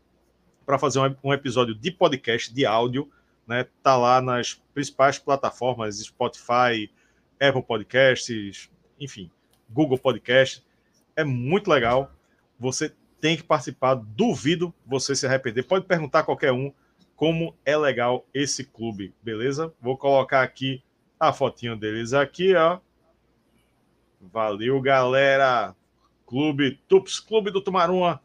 para fazer um, episódio de podcast, de áudio, né, tá lá nas principais plataformas, Spotify, Apple Podcasts, enfim, Google Podcast, é muito legal, você tem que participar, duvido você se arrepender, pode perguntar a qualquer um como é legal esse clube, beleza? Vou colocar aqui a fotinho deles aqui, ó. Valeu, galera! Clube Tups, Clube do Tumaruma,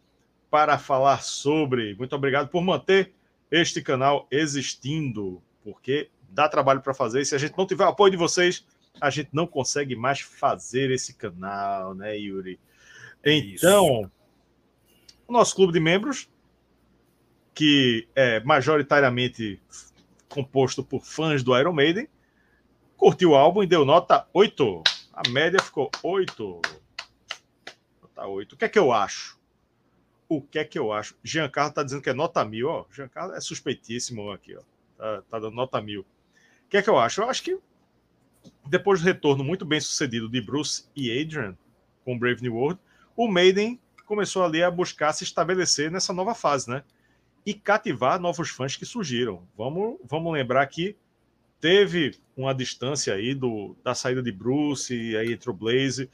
para falar sobre. Muito obrigado por manter este canal existindo, porque dá trabalho para fazer. Se a gente não tiver o apoio de vocês, a gente não consegue mais fazer esse canal, né, Yuri? Então, Isso. o nosso clube de membros, que é majoritariamente composto por fãs do Iron Maiden, curtiu o álbum e deu nota 8. A média ficou 8. Nota 8. O que é que eu acho? O que é que eu acho? Giancarlo tá dizendo que é nota mil, ó. Giancarlo é suspeitíssimo aqui, ó. Tá, tá dando nota mil. O que é que eu acho? Eu acho que depois do retorno muito bem sucedido de Bruce e Adrian com Brave New World, o Maiden começou ali a buscar se estabelecer nessa nova fase, né? E cativar novos fãs que surgiram. Vamos, vamos lembrar que teve uma distância aí do, da saída de Bruce e aí entrou Blaze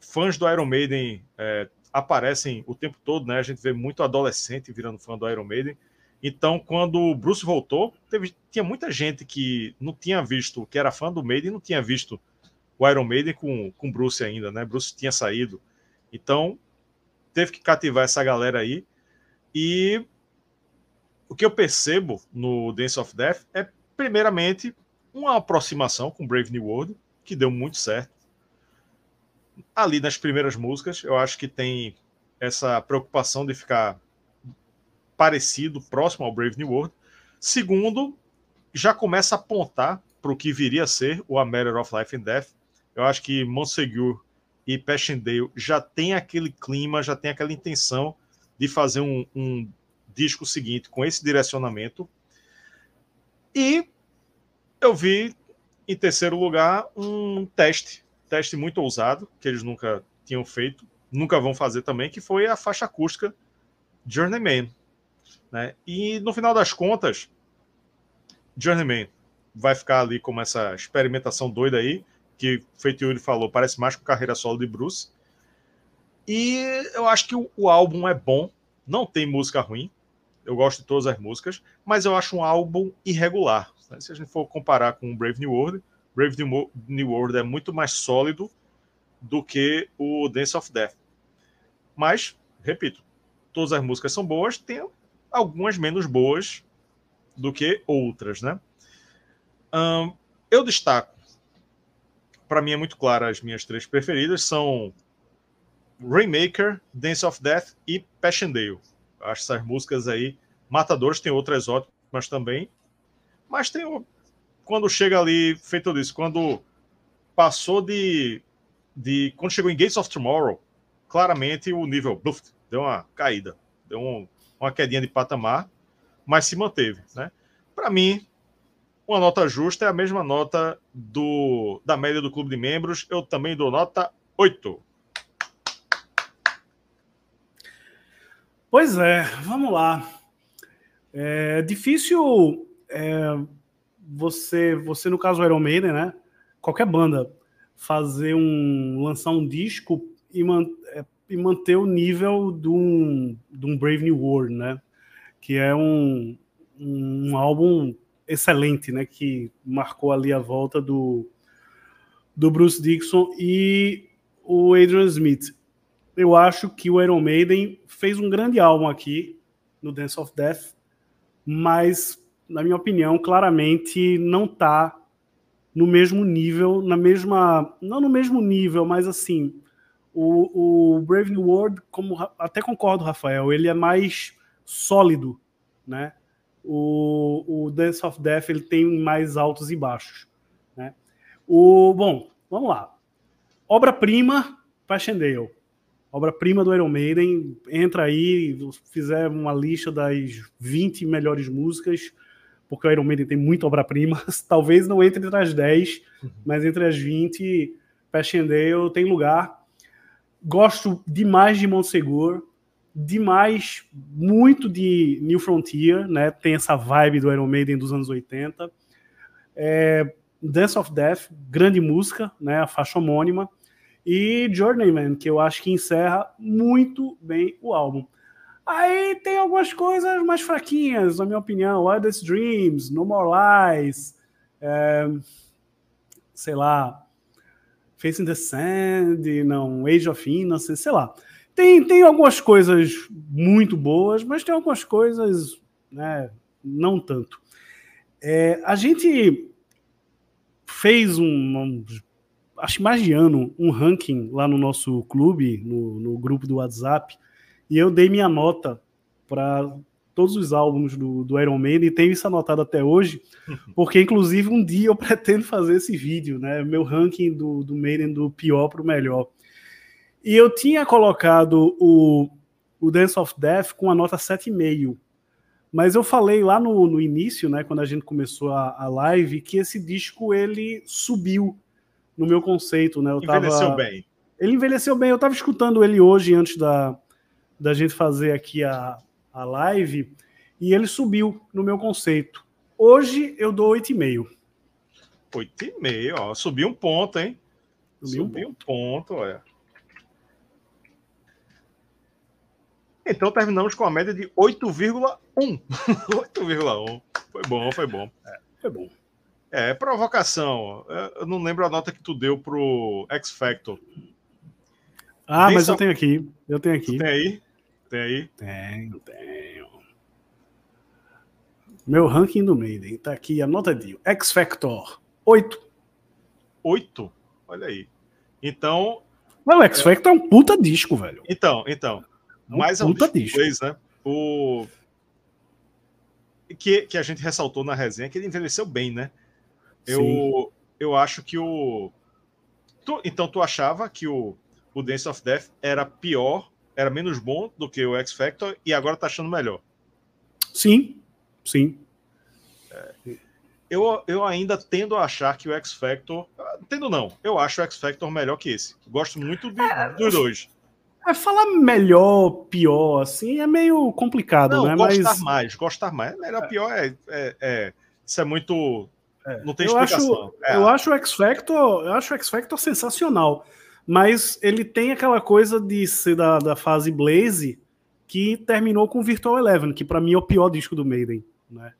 fãs do Iron Maiden é, aparecem o tempo todo, né? A gente vê muito adolescente virando fã do Iron Maiden. Então, quando o Bruce voltou, teve, tinha muita gente que não tinha visto, que era fã do Maiden, não tinha visto o Iron Maiden com, com Bruce ainda, né? Bruce tinha saído. Então, teve que cativar essa galera aí. E o que eu percebo no Dance of Death é, primeiramente, uma aproximação com Brave New World, que deu muito certo ali nas primeiras músicas, eu acho que tem essa preocupação de ficar parecido, próximo ao Brave New World. Segundo, já começa a apontar para o que viria a ser o A Matter of Life and Death. Eu acho que Monsegur e Passchendaele já tem aquele clima, já tem aquela intenção de fazer um, um disco seguinte com esse direcionamento. E eu vi, em terceiro lugar, um teste teste muito ousado, que eles nunca tinham feito, nunca vão fazer também, que foi a faixa acústica Journeyman. Né? E no final das contas, Journeyman vai ficar ali como essa experimentação doida aí, que feito Yuri falou, parece mais com carreira solo de Bruce. E eu acho que o, o, álbum é bom, não tem música ruim, eu gosto de todas as músicas, mas eu acho um álbum irregular. Né? Se a gente for comparar com Brave New World, Brave New World é muito mais sólido do que o Dance of Death. Mas, repito, todas as músicas são boas, tem algumas menos boas do que outras, né? Eu destaco, para mim é muito claro, as minhas três preferidas são Rainmaker, Dance of Death e Passchendaele. Acho essas músicas aí, Matadores tem outras ótimas também, mas tem quando chega ali, feito isso, quando passou de, de. Quando chegou em Gates of Tomorrow, claramente o nível bluff, deu uma caída, deu um, uma quedinha de patamar, mas se manteve. Né? Para mim, uma nota justa é a mesma nota do da média do clube de membros. Eu também dou nota 8. Pois é, vamos lá. É difícil é, você, você no caso Iron Maiden, né? Qualquer banda fazer um lançar um disco e, man, é, e manter o nível de um, de um Brave New World, né? Que é um, um álbum excelente, né? Que marcou ali a volta do, do Bruce Dixon e o Adrian Smith. Eu acho que o Iron Maiden fez um grande álbum aqui no Dance of Death, mas na minha opinião, claramente não está no mesmo nível, na mesma, não no mesmo nível, mas assim, o, o Brave New World, como até concordo, Rafael, ele é mais sólido, né? O, o Dance of Death ele tem mais altos e baixos, né? O bom, vamos lá. Obra-prima, Passchendaele. Obra-prima do Iron Maiden, entra aí, fizer uma lista das 20 melhores músicas, porque o Iron Maiden tem muita obra-prima, *laughs* talvez não entre entre as 10, uhum. mas entre as 20, Passchendaele tem lugar. Gosto demais de Montsegur, demais, muito de New Frontier, né? Tem essa vibe do Iron Maiden dos anos 80. É, Dance of Death, grande música, né? A faixa homônima. E Journeyman, que eu acho que encerra muito bem o álbum. Aí tem algumas coisas mais fraquinhas, na minha opinião. Wildest Dreams, No More Lies, é, sei lá, Facing the Sand, não, Age of Innocence, sei lá. Tem, tem algumas coisas muito boas, mas tem algumas coisas né, não tanto. É, a gente fez um, um, acho mais de ano, um ranking lá no nosso clube, no, no grupo do WhatsApp, e eu dei minha nota para todos os álbuns do, do Iron Maiden e tenho isso anotado até hoje, *laughs* porque inclusive um dia eu *laughs* pretendo fazer esse vídeo, né? Meu ranking do, do Maiden do pior para o melhor. E eu tinha colocado o, o Dance of Death com a nota 7,5. Mas eu falei lá no, no início, né, quando a gente começou a, a live, que esse disco ele subiu no meu conceito, né? Eu envelheceu tava... bem. Ele envelheceu bem. Eu estava escutando ele hoje antes da, da gente fazer aqui a, a live e ele subiu no meu conceito. Hoje eu dou 8,5. 8,5, ó. Subiu um ponto, hein? Subiu, subiu um ponto, olha. Então terminamos com a média de 8,1. 8,1. *laughs* Foi bom, foi bom. É, foi bom. É, provocação. Eu não lembro a nota que tu deu pro X Factor. Ah, mas eu tenho aqui. Eu tenho aqui. tem aí? Tem aí? Tenho, tenho. Meu ranking do Maiden. Tá aqui anotadinho. X Factor. 8. 8? Olha aí. Então. Mas o X Factor é... é um puta disco, velho. Então, então. É um mais puta disco. Dois, né? O. Que, que a gente ressaltou na resenha que ele envelheceu bem, né? Eu, eu acho que o. Tu, então, tu achava que o, o Dance of Death era pior era menos bom do que o X Factor e agora tá achando melhor. Sim, sim. É, eu, eu ainda tendo a achar que o X Factor. Tendo não, eu acho o X Factor melhor que esse. Gosto muito de, é, dos dois. É, falar melhor, pior, assim, é meio complicado, não, né? Gostar Mas... mais, gostar mais. Melhor, é. pior é, é, é, Isso é muito. É. Não tem eu explicação. Acho, eu acho o X Factor, eu acho o X Factor sensacional. Mas ele tem aquela coisa de ser da, da fase Blaze que terminou com Virtual Eleven, que para mim é o pior disco do Maiden, né?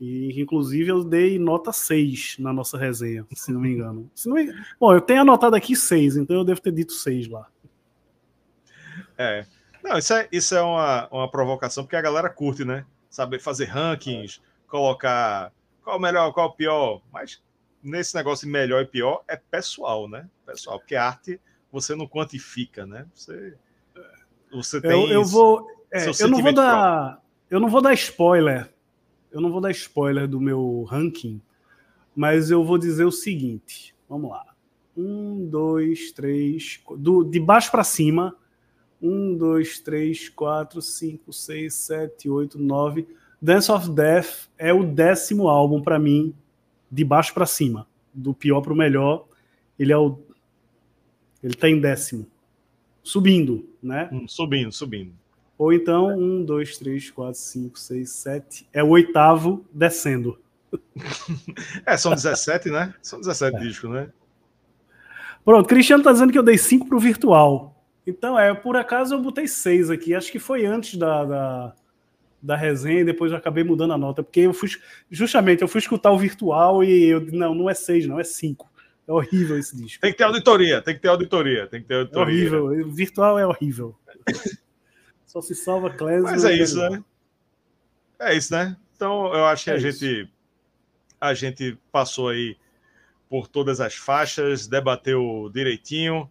E inclusive eu dei nota 6 na nossa resenha, se não me engano. Se não me... Bom, eu tenho anotado aqui 6, então eu devo ter dito 6 lá. É. Não, isso é, isso é uma, uma provocação, porque a galera curte, né? Saber fazer rankings, colocar qual o melhor, qual o pior. Mas nesse negócio de melhor e pior é pessoal, né? Pessoal, porque arte você não quantifica, né? Você, você tem. Eu, eu vou. É, eu não vou dar. Próprio. Eu não vou dar spoiler. Eu não vou dar spoiler do meu ranking, mas eu vou dizer o seguinte. Vamos lá. Um, dois, três. Do, de baixo para cima. Um, dois, três, quatro, cinco, seis, sete, oito, nove. Dance of Death é o décimo álbum para mim de baixo para cima, do pior para o melhor, ele é o ele está em décimo, subindo, né? Hum, subindo, subindo. Ou então um, dois, três, quatro, cinco, seis, sete, é o oitavo descendo. *laughs* é, são 17, né? São 17 é. discos, né? Pronto, Cristiano tá dizendo que eu dei 5 pro virtual. Então, é, por acaso eu botei 6 aqui. Acho que foi antes da, da, da resenha e depois eu acabei mudando a nota. Porque eu fui, justamente, eu fui escutar o virtual e eu não, não é 6, não, é 5. É horrível esse disco. Tem que ter auditoria, tem que ter auditoria, tem que ter auditoria. É horrível, o virtual é horrível. *laughs* Só se salva Clésio. Mas é isso, né? É isso, né? Então eu acho que é a isso. gente a gente passou aí por todas as faixas, debateu direitinho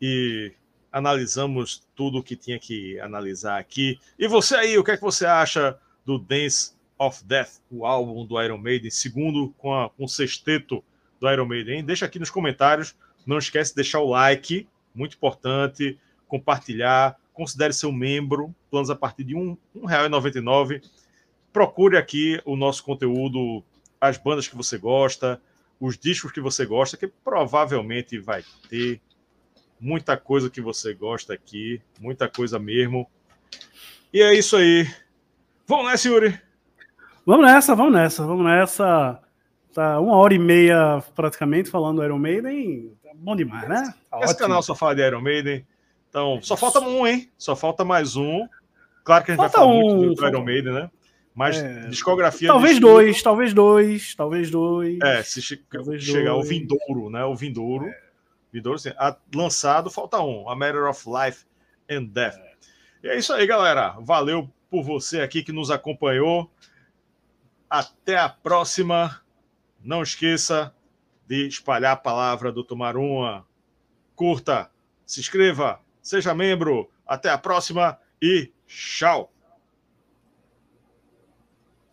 e analisamos tudo o que tinha que analisar aqui. E você aí, o que é que você acha do Dance of Death, o álbum do Iron Maiden, segundo com, a, com o sexteto do Iron Maiden? Deixa aqui nos comentários. Não esquece de deixar o like, muito importante, compartilhar, considere ser um membro, planos a partir de R$ 1,99. Procure aqui o nosso conteúdo, as bandas que você gosta, os discos que você gosta, que provavelmente vai ter muita coisa que você gosta aqui, muita coisa mesmo. E é isso aí. Vamos nessa, Yuri? Vamos nessa, vamos nessa, vamos nessa. Tá uma hora e meia praticamente falando Iron Maiden. Tá bom demais, né? Tá Esse ótimo. canal só fala de Iron Maiden. Então, só falta um, hein? Só falta mais um. Claro que a gente falta vai falar um, muito do Iron Maiden, né? Mas é... discografia. Talvez dois, talvez dois, talvez dois. É, se che... talvez chegar dois. o Vindouro, né? O Vindouro. É. A... lançado, falta um. A Matter of Life and Death. E é isso aí, galera. Valeu por você aqui que nos acompanhou. Até a próxima. Não esqueça de espalhar a palavra do Tomar Uma. Curta, se inscreva, seja membro. Até a próxima e tchau!